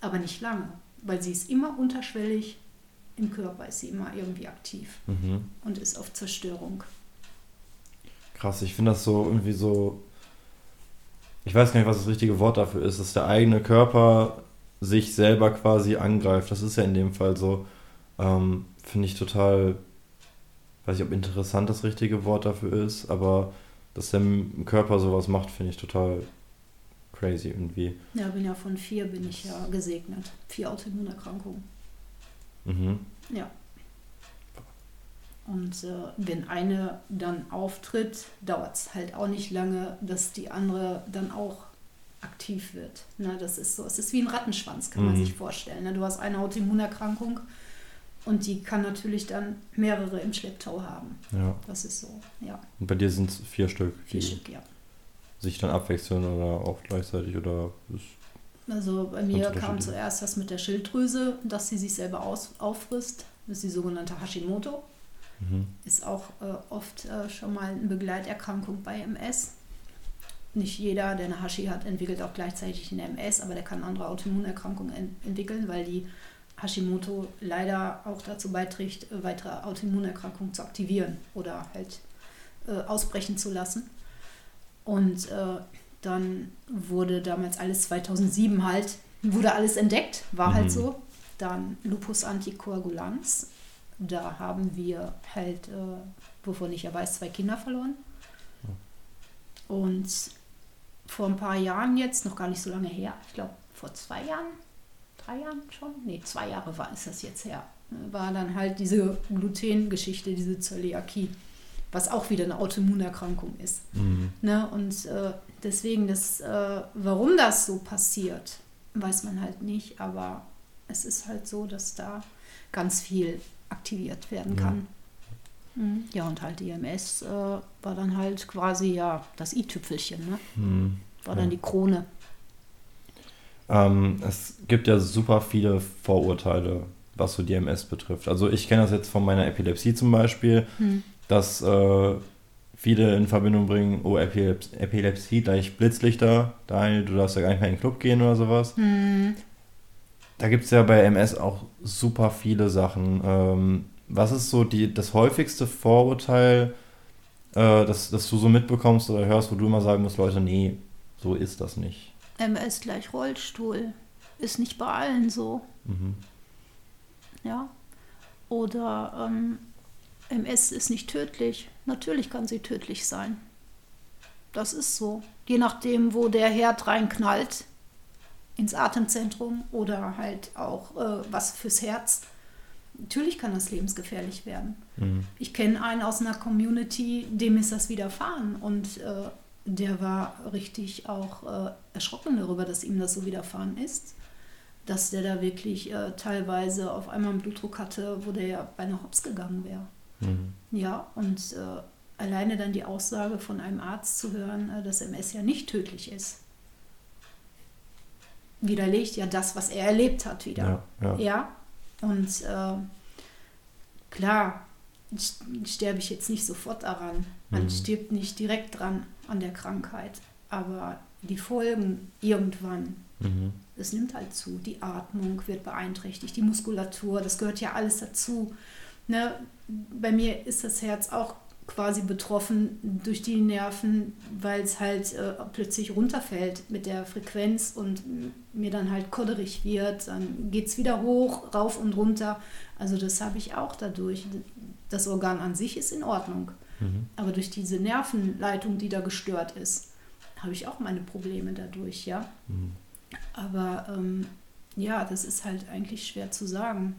aber nicht lange, weil sie ist immer unterschwellig im Körper, ist sie immer irgendwie aktiv Mhm. und ist auf Zerstörung. Krass, ich finde das so irgendwie so. Ich weiß gar nicht, was das richtige Wort dafür ist, dass der eigene Körper sich selber quasi angreift. Das ist ja in dem Fall so. Ähm, finde ich total. Weiß ich, ob interessant das richtige Wort dafür ist, aber dass der Körper sowas macht, finde ich total crazy irgendwie. Ja, bin ja von vier bin ich ja gesegnet. Vier Autoimmunerkrankungen. Mhm. Ja. Und äh, wenn eine dann auftritt, dauert es halt auch nicht lange, dass die andere dann auch aktiv wird. Ne, das ist so, es ist wie ein Rattenschwanz, kann man Mhm. sich vorstellen. Ne? Du hast eine Autoimmunerkrankung und die kann natürlich dann mehrere im Schlepptau haben. Ja. Das ist so, ja, Und bei dir sind es vier Stück, vier Stück, ja. Sich dann abwechseln oder auch gleichzeitig oder. Also bei mir kam zuerst das mit der Schilddrüse, dass sie sich selber aus, auffrisst. Das ist die sogenannte Hashimoto. mhm. Ist auch äh, oft äh, schon mal eine Begleiterkrankung bei MS. Nicht jeder, der eine Hashi hat, entwickelt auch gleichzeitig eine MS, aber der kann andere Autoimmunerkrankungen en entwickeln, weil die Hashimoto leider auch dazu beiträgt, äh, weitere Autoimmunerkrankungen zu aktivieren oder halt äh, ausbrechen zu lassen. Und äh, dann wurde damals alles 2007 halt, wurde alles entdeckt, war Mhm. halt so. Dann Lupus anticoagulans. Da haben wir halt, äh, wovon ich ja weiß, zwei Kinder verloren. Und vor ein paar Jahren jetzt, noch gar nicht so lange her, ich glaube vor zwei Jahren, drei Jahren schon, nee, zwei Jahre war ist das jetzt her, war dann halt diese Glutengeschichte, diese Zöliakie, was auch wieder eine Autoimmunerkrankung ist. Mhm. Ne? Und äh, deswegen, das, äh, warum das so passiert, weiß man halt nicht, aber es ist halt so, dass da ganz viel aktiviert werden Ja. kann. Mhm. Ja, und halt die EMS äh, war dann halt quasi ja das i-Tüpfelchen, ne? Mhm. war Ja. dann die Krone. Ähm, es gibt ja super viele Vorurteile, was so die MS betrifft. Also ich kenne das jetzt von meiner Epilepsie zum Beispiel, Hm. Dass äh, viele in Verbindung bringen, oh, Epilepsie, Epilepsie gleich Blitzlichter, Daniel, du darfst ja gar nicht mehr in den Club gehen oder sowas. Hm. Da gibt es ja bei MS auch super viele Sachen. Ähm, was ist so die, das häufigste Vorurteil, äh, das, das du so mitbekommst oder hörst, wo du immer sagen musst, Leute, nee, so ist das nicht? MS gleich Rollstuhl. Ist nicht bei allen so. Mhm. Ja. Oder ähm, MS ist nicht tödlich. Natürlich kann sie tödlich sein. Das ist so. Je nachdem, wo der Herd reinknallt, ins Atemzentrum oder halt auch äh, was fürs Herz. Natürlich kann das lebensgefährlich werden. Mhm. Ich kenne einen aus einer Community, dem ist das widerfahren und äh, der war richtig auch äh, erschrocken darüber, dass ihm das so widerfahren ist. Dass der da wirklich äh, teilweise auf einmal einen Blutdruck hatte, wo der ja beinahe hops gegangen wäre. Mhm. Ja, und äh, alleine dann die Aussage von einem Arzt zu hören, äh, dass MS ja nicht tödlich ist, widerlegt ja das, was er erlebt hat wieder. Ja, ja. Ja, und äh, klar, st- sterbe ich jetzt nicht sofort daran. Man Mhm. stirbt nicht direkt dran an der Krankheit, aber die Folgen irgendwann, Mhm. es nimmt halt zu. Die Atmung wird beeinträchtigt, die Muskulatur, das gehört ja alles dazu. Ne? Bei mir ist das Herz auch quasi betroffen durch die Nerven, weil es halt äh, plötzlich runterfällt mit der Frequenz und mir dann halt kodderig wird. Dann geht es wieder hoch, rauf und runter. Also das habe ich auch dadurch. Das Organ an sich ist in Ordnung. Mhm. Aber durch diese Nervenleitung, die da gestört ist, habe ich auch meine Probleme dadurch, ja. Mhm. Aber ähm, ja, das ist halt eigentlich schwer zu sagen.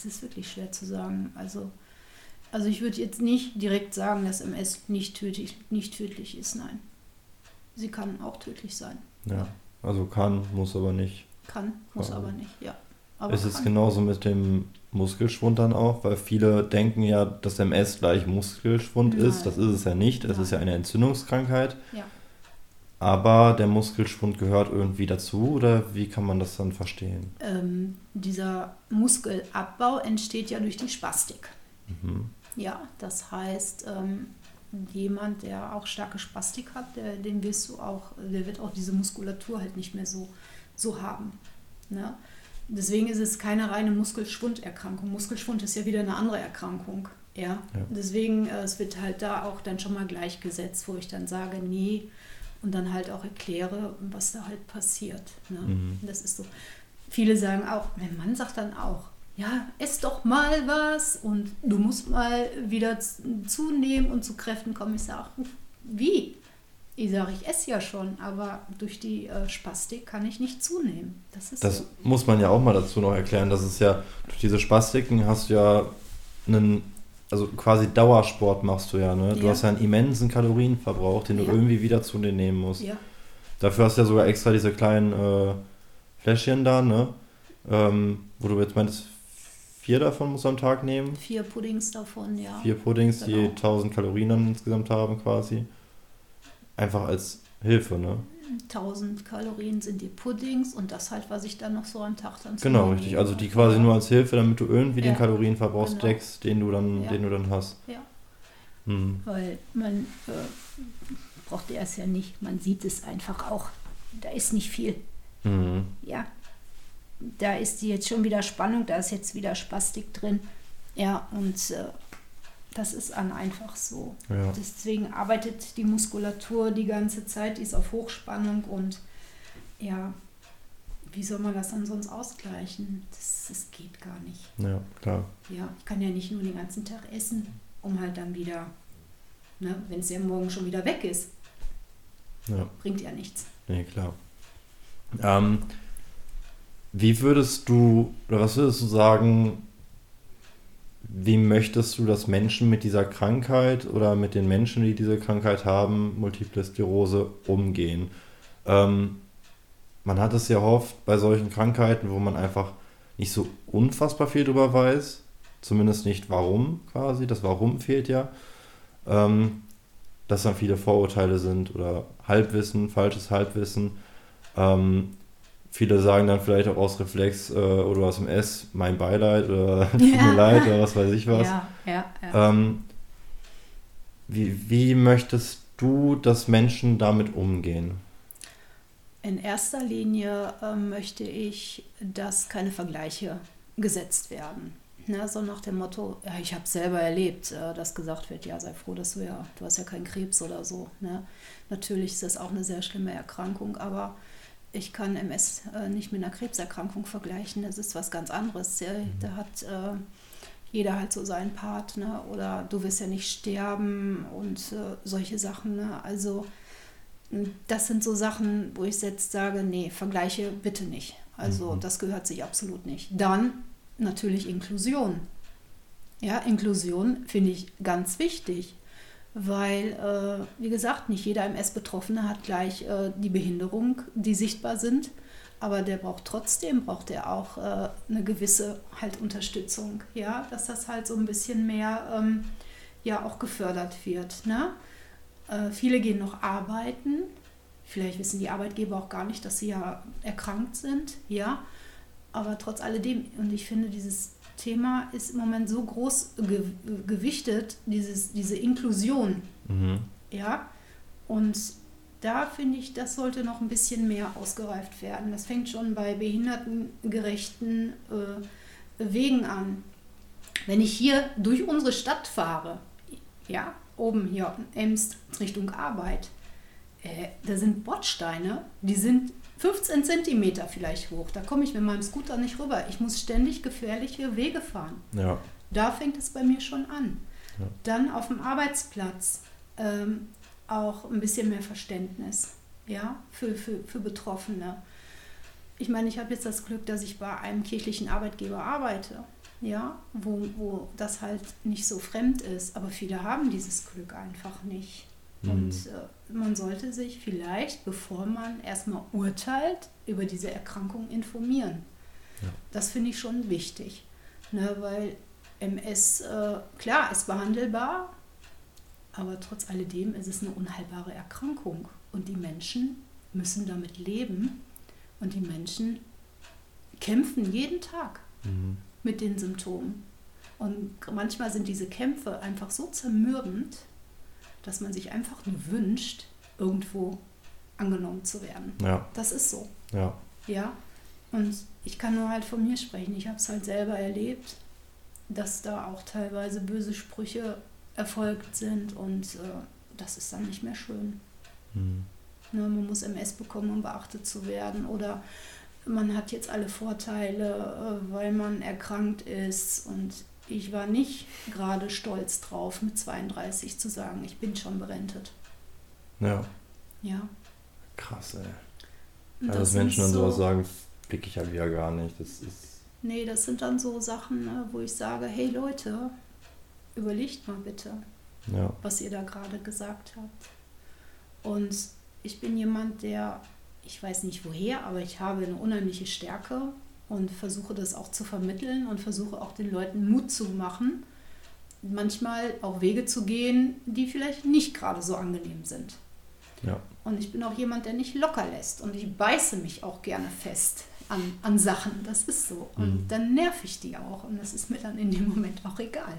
Es ist wirklich schwer zu sagen. Also, also ich würde jetzt nicht direkt sagen, dass MS nicht tödlich, nicht tödlich ist. Nein. Sie kann auch tödlich sein. Ja. Also kann, muss aber nicht. Kann, muss Ja. aber nicht, ja. Aber Es ist kann. genauso mit dem Muskelschwund dann auch, weil viele denken ja, dass MS gleich Muskelschwund ist. Nein. Das ist es ja nicht. Es ist ja eine Entzündungskrankheit. Ja. Aber der Muskelschwund gehört irgendwie dazu oder wie kann man das dann verstehen? Ähm, dieser Muskelabbau entsteht ja durch die Spastik. Mhm. Ja, das heißt, ähm, jemand, der auch starke Spastik hat, der, den wirst du auch, der wird auch diese Muskulatur halt nicht mehr so, so haben. Ne? Deswegen ist es keine reine Muskelschwunderkrankung. Muskelschwund ist ja wieder eine andere Erkrankung. Ja? Ja. Deswegen, äh, es wird halt da auch dann schon mal gleichgesetzt, wo ich dann sage, nee, und dann halt auch erkläre, was da halt passiert. Ne? Mhm. Das ist so. Viele sagen auch, mein Mann sagt dann auch, ja, ess doch mal was und du musst mal wieder zunehmen und zu Kräften kommen. Ich sage, wie? Ich sage, ich esse ja schon, aber durch die äh, Spastik kann ich nicht zunehmen. Das ist Das so. muss man ja auch mal dazu noch erklären. Das ist ja, durch diese Spastiken hast du ja einen, also quasi Dauersport machst du ja, ne? Du Ja. hast ja einen immensen Kalorienverbrauch, den du Ja. irgendwie wieder zu dir nehmen musst. Ja, Dafür hast du ja sogar extra diese kleinen äh, Fläschchen da, ne? Ähm, wo du jetzt meintest, vier davon musst du am Tag nehmen. vier Puddings davon, ja. Vier Puddings, die Genau. 1000 Kalorien dann insgesamt haben quasi. Einfach als Hilfe, ne? 1000 Kalorien sind die Puddings und das halt, was ich dann noch so am Tag dann zu Genau, richtig. Also die quasi nur als Hilfe, damit du irgendwie den Ja, Kalorienverbrauch genau. deckst, den du dann, Ja. den du dann hast. Ja. Hm. Weil man äh, braucht erst ja nicht, man sieht es einfach auch. Da ist nicht viel. Mhm. Ja, da ist die jetzt schon wieder Spannung, da ist jetzt wieder Spastik drin. Ja, und äh, das ist dann einfach so. Ja. Deswegen arbeitet die Muskulatur die ganze Zeit, die ist auf Hochspannung und ja, wie soll man das dann sonst ausgleichen? Das, das geht gar nicht. ja, klar. Ja, ich kann ja nicht nur den ganzen Tag essen, um halt dann wieder, ne, wenn es ja morgen schon wieder weg ist, Ja, bringt ja nichts. nee, klar. Ähm, wie würdest du, oder was würdest du sagen, wie möchtest du, dass Menschen mit dieser Krankheit oder mit den Menschen, die diese Krankheit haben, Multiple Sklerose, umgehen? Ähm, man hat es ja oft bei solchen Krankheiten, wo man einfach nicht so unfassbar viel drüber weiß, zumindest nicht warum quasi, das Warum fehlt ja, ähm, dass dann viele Vorurteile sind oder Halbwissen, falsches Halbwissen. Ähm, viele sagen dann vielleicht auch aus Reflex äh, oder aus dem S, mein Beileid oder tut Ja. mir leid oder was weiß ich was. Ja, ja, ja. Ähm, wie, wie möchtest du, dass Menschen damit umgehen? In erster Linie ähm, möchte ich, dass keine Vergleiche gesetzt werden. Ne, so nach dem Motto, ja, ich habe selber erlebt, äh, dass gesagt wird, ja, sei froh, dass du ja, du hast ja keinen Krebs oder so. Ne? Natürlich ist das auch eine sehr schlimme Erkrankung, aber ich kann MS äh, nicht mit einer Krebserkrankung vergleichen. Das ist was ganz anderes. Mhm. Da hat äh, jeder halt so seinen Partner oder du wirst ja nicht sterben und äh, solche Sachen. Ne? Also das sind so Sachen, wo ich jetzt sage, nee, vergleiche bitte nicht. Also mhm. das gehört sich absolut nicht. Dann natürlich Inklusion. Ja, Inklusion finde ich ganz wichtig, weil, äh, wie gesagt, nicht jeder MS-Betroffene hat gleich äh, die Behinderung, die sichtbar sind, aber der braucht trotzdem, braucht er auch äh, eine gewisse halt Unterstützung, ja, dass das halt so ein bisschen mehr ähm, ja auch gefördert wird. Ne? Äh, viele gehen noch arbeiten, vielleicht wissen die Arbeitgeber auch gar nicht, dass sie ja erkrankt sind, ja, aber trotz alledem, und ich finde, dieses Thema ist im Moment so groß ge gewichtet, dieses, diese Inklusion. Mhm. Ja, und da finde ich, das sollte noch ein bisschen mehr ausgereift werden. Das fängt schon bei behindertengerechten äh, Wegen an. Wenn ich hier durch unsere Stadt fahre, ja, oben hier Emst Richtung Arbeit, äh, da sind Bordsteine, die sind 15 Zentimeter vielleicht hoch. Da komme ich mit meinem Scooter nicht rüber. Ich muss ständig gefährliche Wege fahren. Ja. Da fängt es bei mir schon an. Ja. Dann auf dem Arbeitsplatz ähm, auch ein bisschen mehr Verständnis ja, für, für, für Betroffene. Ich meine, ich habe jetzt das Glück, dass ich bei einem kirchlichen Arbeitgeber arbeite, ja, wo, wo das halt nicht so fremd ist. Aber viele haben dieses Glück einfach nicht. Mhm. Und äh, man sollte sich vielleicht, bevor man erstmal urteilt, über diese Erkrankung informieren. Ja. Das finde ich schon wichtig. Ne, weil MS, äh, klar, ist behandelbar, aber trotz alledem ist es eine unheilbare Erkrankung. Und die Menschen müssen damit leben. Und die Menschen kämpfen jeden Tag mhm. mit den Symptomen. Und manchmal sind diese Kämpfe einfach so zermürbend, dass man sich einfach nur wünscht, irgendwo angenommen zu werden. Ja. Das ist so. Ja. Ja. Und ich kann nur halt von mir sprechen. Ich habe es halt selber erlebt, dass da auch teilweise böse Sprüche erfolgt sind und äh, das ist dann nicht mehr schön. Mhm. Ne, man muss MS bekommen, um beachtet zu werden oder man hat jetzt alle Vorteile, äh, weil man erkrankt ist und ich war nicht gerade stolz drauf, mit 32 zu sagen, ich bin schon berentet. Ja. Ja. Krass, ey. Das dass Menschen dann so, sowas sagen, blicke ich halt wieder gar nicht. Das ist. Nee, das sind dann so Sachen, ne, wo ich sage, hey Leute, überlegt mal bitte, ja. was ihr da gerade gesagt habt. Und ich bin jemand, der, ich weiß nicht woher, aber ich habe eine unheimliche Stärke und versuche das auch zu vermitteln und versuche auch den Leuten Mut zu machen, manchmal auch Wege zu gehen, die vielleicht nicht gerade so angenehm sind. Ja. Und ich bin auch jemand, der nicht locker lässt und ich beiße mich auch gerne fest an, an Sachen. Das ist so. Und mhm. dann nerv ich die auch und das ist mir dann in dem Moment auch egal.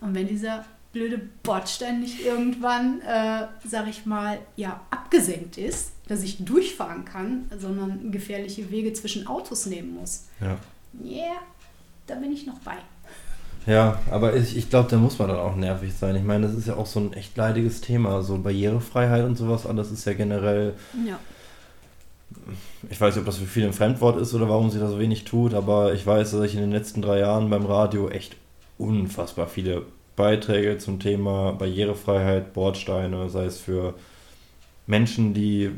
Und wenn dieser blöde Bordstein nicht irgendwann, äh, sag ich mal, ja, abgesenkt ist, dass ich durchfahren kann, sondern gefährliche Wege zwischen Autos nehmen muss. Ja. Yeah, da bin ich noch bei. Ja, aber ich, ich glaube, da muss man dann auch nervig sein. Ich meine, das ist ja auch so ein echt leidiges Thema. So Barrierefreiheit und sowas, alles ist ja generell. Ja. Ich weiß nicht, ob das für viele ein Fremdwort ist oder warum sie da so wenig tut, aber ich weiß, dass ich in den letzten drei Jahren beim Radio echt unfassbar viele Beiträge zum Thema Barrierefreiheit, Bordsteine, sei es für Menschen, die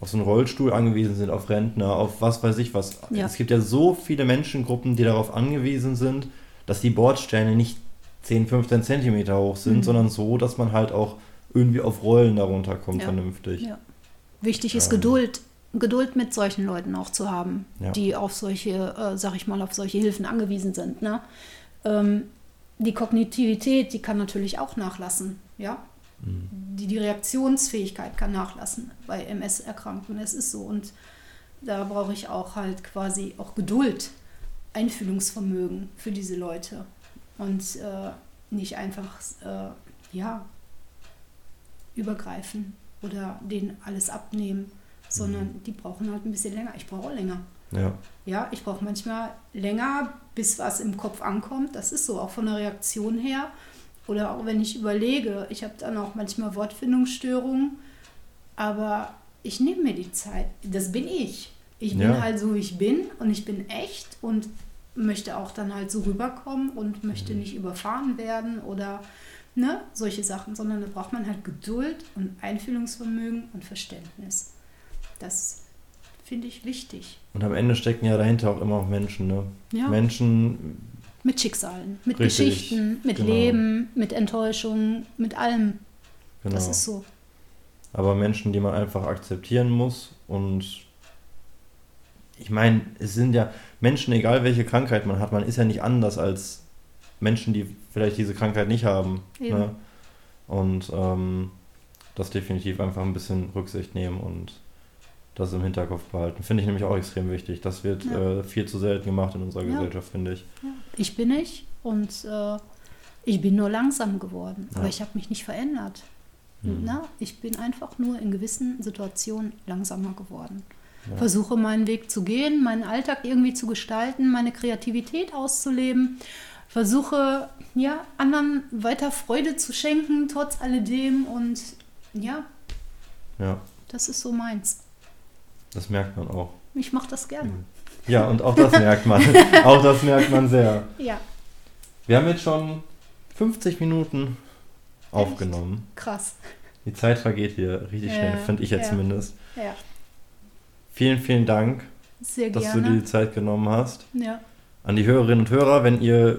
auf so einen Rollstuhl angewiesen sind, auf Rentner, auf was weiß ich was. Ja. Es gibt ja so viele Menschengruppen, die darauf angewiesen sind, dass die Bordsteine nicht 10, 15 Zentimeter hoch sind, mhm. sondern so, dass man halt auch irgendwie auf Rollen darunter kommt, ja. vernünftig. Ja. Wichtig ist ähm. Geduld. Geduld mit solchen Leuten auch zu haben, die auf solche, äh, sag ich mal, auf solche Hilfen angewiesen sind. Ne? Ähm, die Kognitivität, die kann natürlich auch nachlassen, ja. Mhm. Die, die Reaktionsfähigkeit kann nachlassen bei MS-Erkrankten. Es ist so. Und da brauche ich auch halt quasi auch Geduld, Einfühlungsvermögen für diese Leute. Und äh, nicht einfach, äh, ja, übergreifen oder denen alles abnehmen, sondern mhm. die brauchen halt ein bisschen länger. Ich brauche länger. Ja. Ja, ich brauche manchmal länger, bis was im Kopf ankommt. Das ist so, auch von der Reaktion her. Oder auch wenn ich überlege, ich habe dann auch manchmal Wortfindungsstörungen, aber ich nehme mir die Zeit. Das bin ich. Ich bin Ja. halt so, wie ich bin und ich bin echt und möchte auch dann halt so rüberkommen und möchte nicht überfahren werden oder ne, solche Sachen, sondern da braucht man halt Geduld und Einfühlungsvermögen und Verständnis. Das finde ich wichtig. Und am Ende stecken ja dahinter auch immer auch Menschen, ne? Ja. Menschen, Mit Schicksalen, mit Richtig, Geschichten, mit genau. Leben, mit Enttäuschungen, mit allem. genau. Das ist so. aber Menschen, die man einfach akzeptieren muss. Und ich meine, es sind ja Menschen, egal welche Krankheit man hat, man ist ja nicht anders als Menschen, die vielleicht diese Krankheit nicht haben. Eben. Ne? Und ähm, das definitiv einfach ein bisschen Rücksicht nehmen und das im Hinterkopf behalten. Finde ich nämlich auch extrem wichtig. Das wird Ja. äh, viel zu selten gemacht in unserer Ja. Gesellschaft, finde ich. Ja, ich bin ich und äh, ich bin nur langsam geworden, aber ich habe mich nicht verändert. Mhm. Na, ich bin einfach nur in gewissen Situationen langsamer geworden. Versuche meinen Weg zu gehen, meinen Alltag irgendwie zu gestalten, meine Kreativität auszuleben. Versuche ja anderen weiter Freude zu schenken, trotz alledem. Und ja, Ja, das ist so meins. Das merkt man auch. Ich mache das gerne. Ja, und auch das merkt man. auch das merkt man sehr. Ja, Wir haben jetzt schon 50 Minuten aufgenommen. krass. Die Zeit vergeht hier richtig Ja, schnell, finde ich jetzt ja. zumindest. Ja, Vielen, vielen Dank, sehr dass du dir gerne. die Zeit genommen hast. Ja, An die Hörerinnen und Hörer, wenn ihr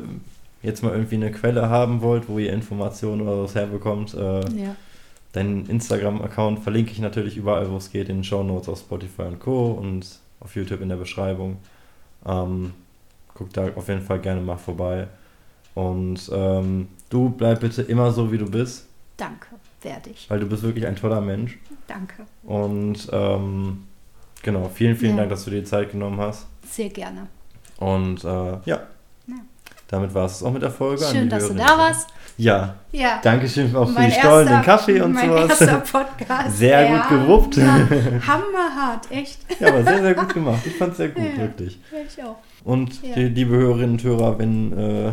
jetzt mal irgendwie eine Quelle haben wollt, wo ihr Informationen oder was herbekommt, äh, ja, deinen Instagram-Account verlinke ich natürlich überall, wo es geht, in den Show Notes auf Spotify und Co. und auf YouTube in der Beschreibung. Ähm, guck da auf jeden Fall gerne mal vorbei. Und ähm, du bleib bitte immer so, wie du bist, danke, werde ich. weil du bist wirklich ein toller Mensch. Danke, Und ähm, genau, vielen, vielen Ja. Dank, dass du dir die Zeit genommen hast. sehr gerne. Und äh, ja, Ja. Damit war es auch mit der Folge. An Schön, dass du Hörerinnen da warst. Ja, Ja. Dankeschön auch für die Stollen, den Kaffee und mein sowas. erster Podcast. Sehr gut gewuppt. Hammerhart, echt. Ja, aber sehr, sehr gut gemacht. Ich fand es sehr gut, Ja. wirklich. Ja, ich auch. Und Ja. die, liebe Hörerinnen und Hörer, wenn äh,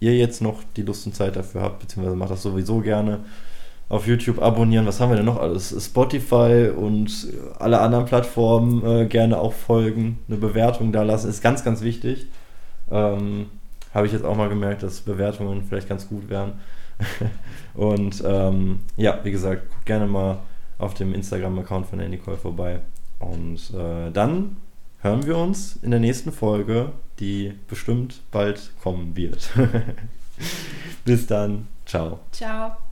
ihr jetzt noch die Lust und Zeit dafür habt, beziehungsweise macht das sowieso gerne, auf YouTube abonnieren. Was haben wir denn noch alles? Spotify und alle anderen Plattformen äh, gerne auch folgen, eine Bewertung da lassen, ist ganz, ganz wichtig. Ähm, Habe ich jetzt auch mal gemerkt, dass Bewertungen vielleicht ganz gut wären. und ähm, ja, wie gesagt, guckt gerne mal auf dem Instagram-Account von der Nicole vorbei. Und äh, dann hören wir uns in der nächsten Folge, die bestimmt bald kommen wird. Bis dann. Ciao. Ciao.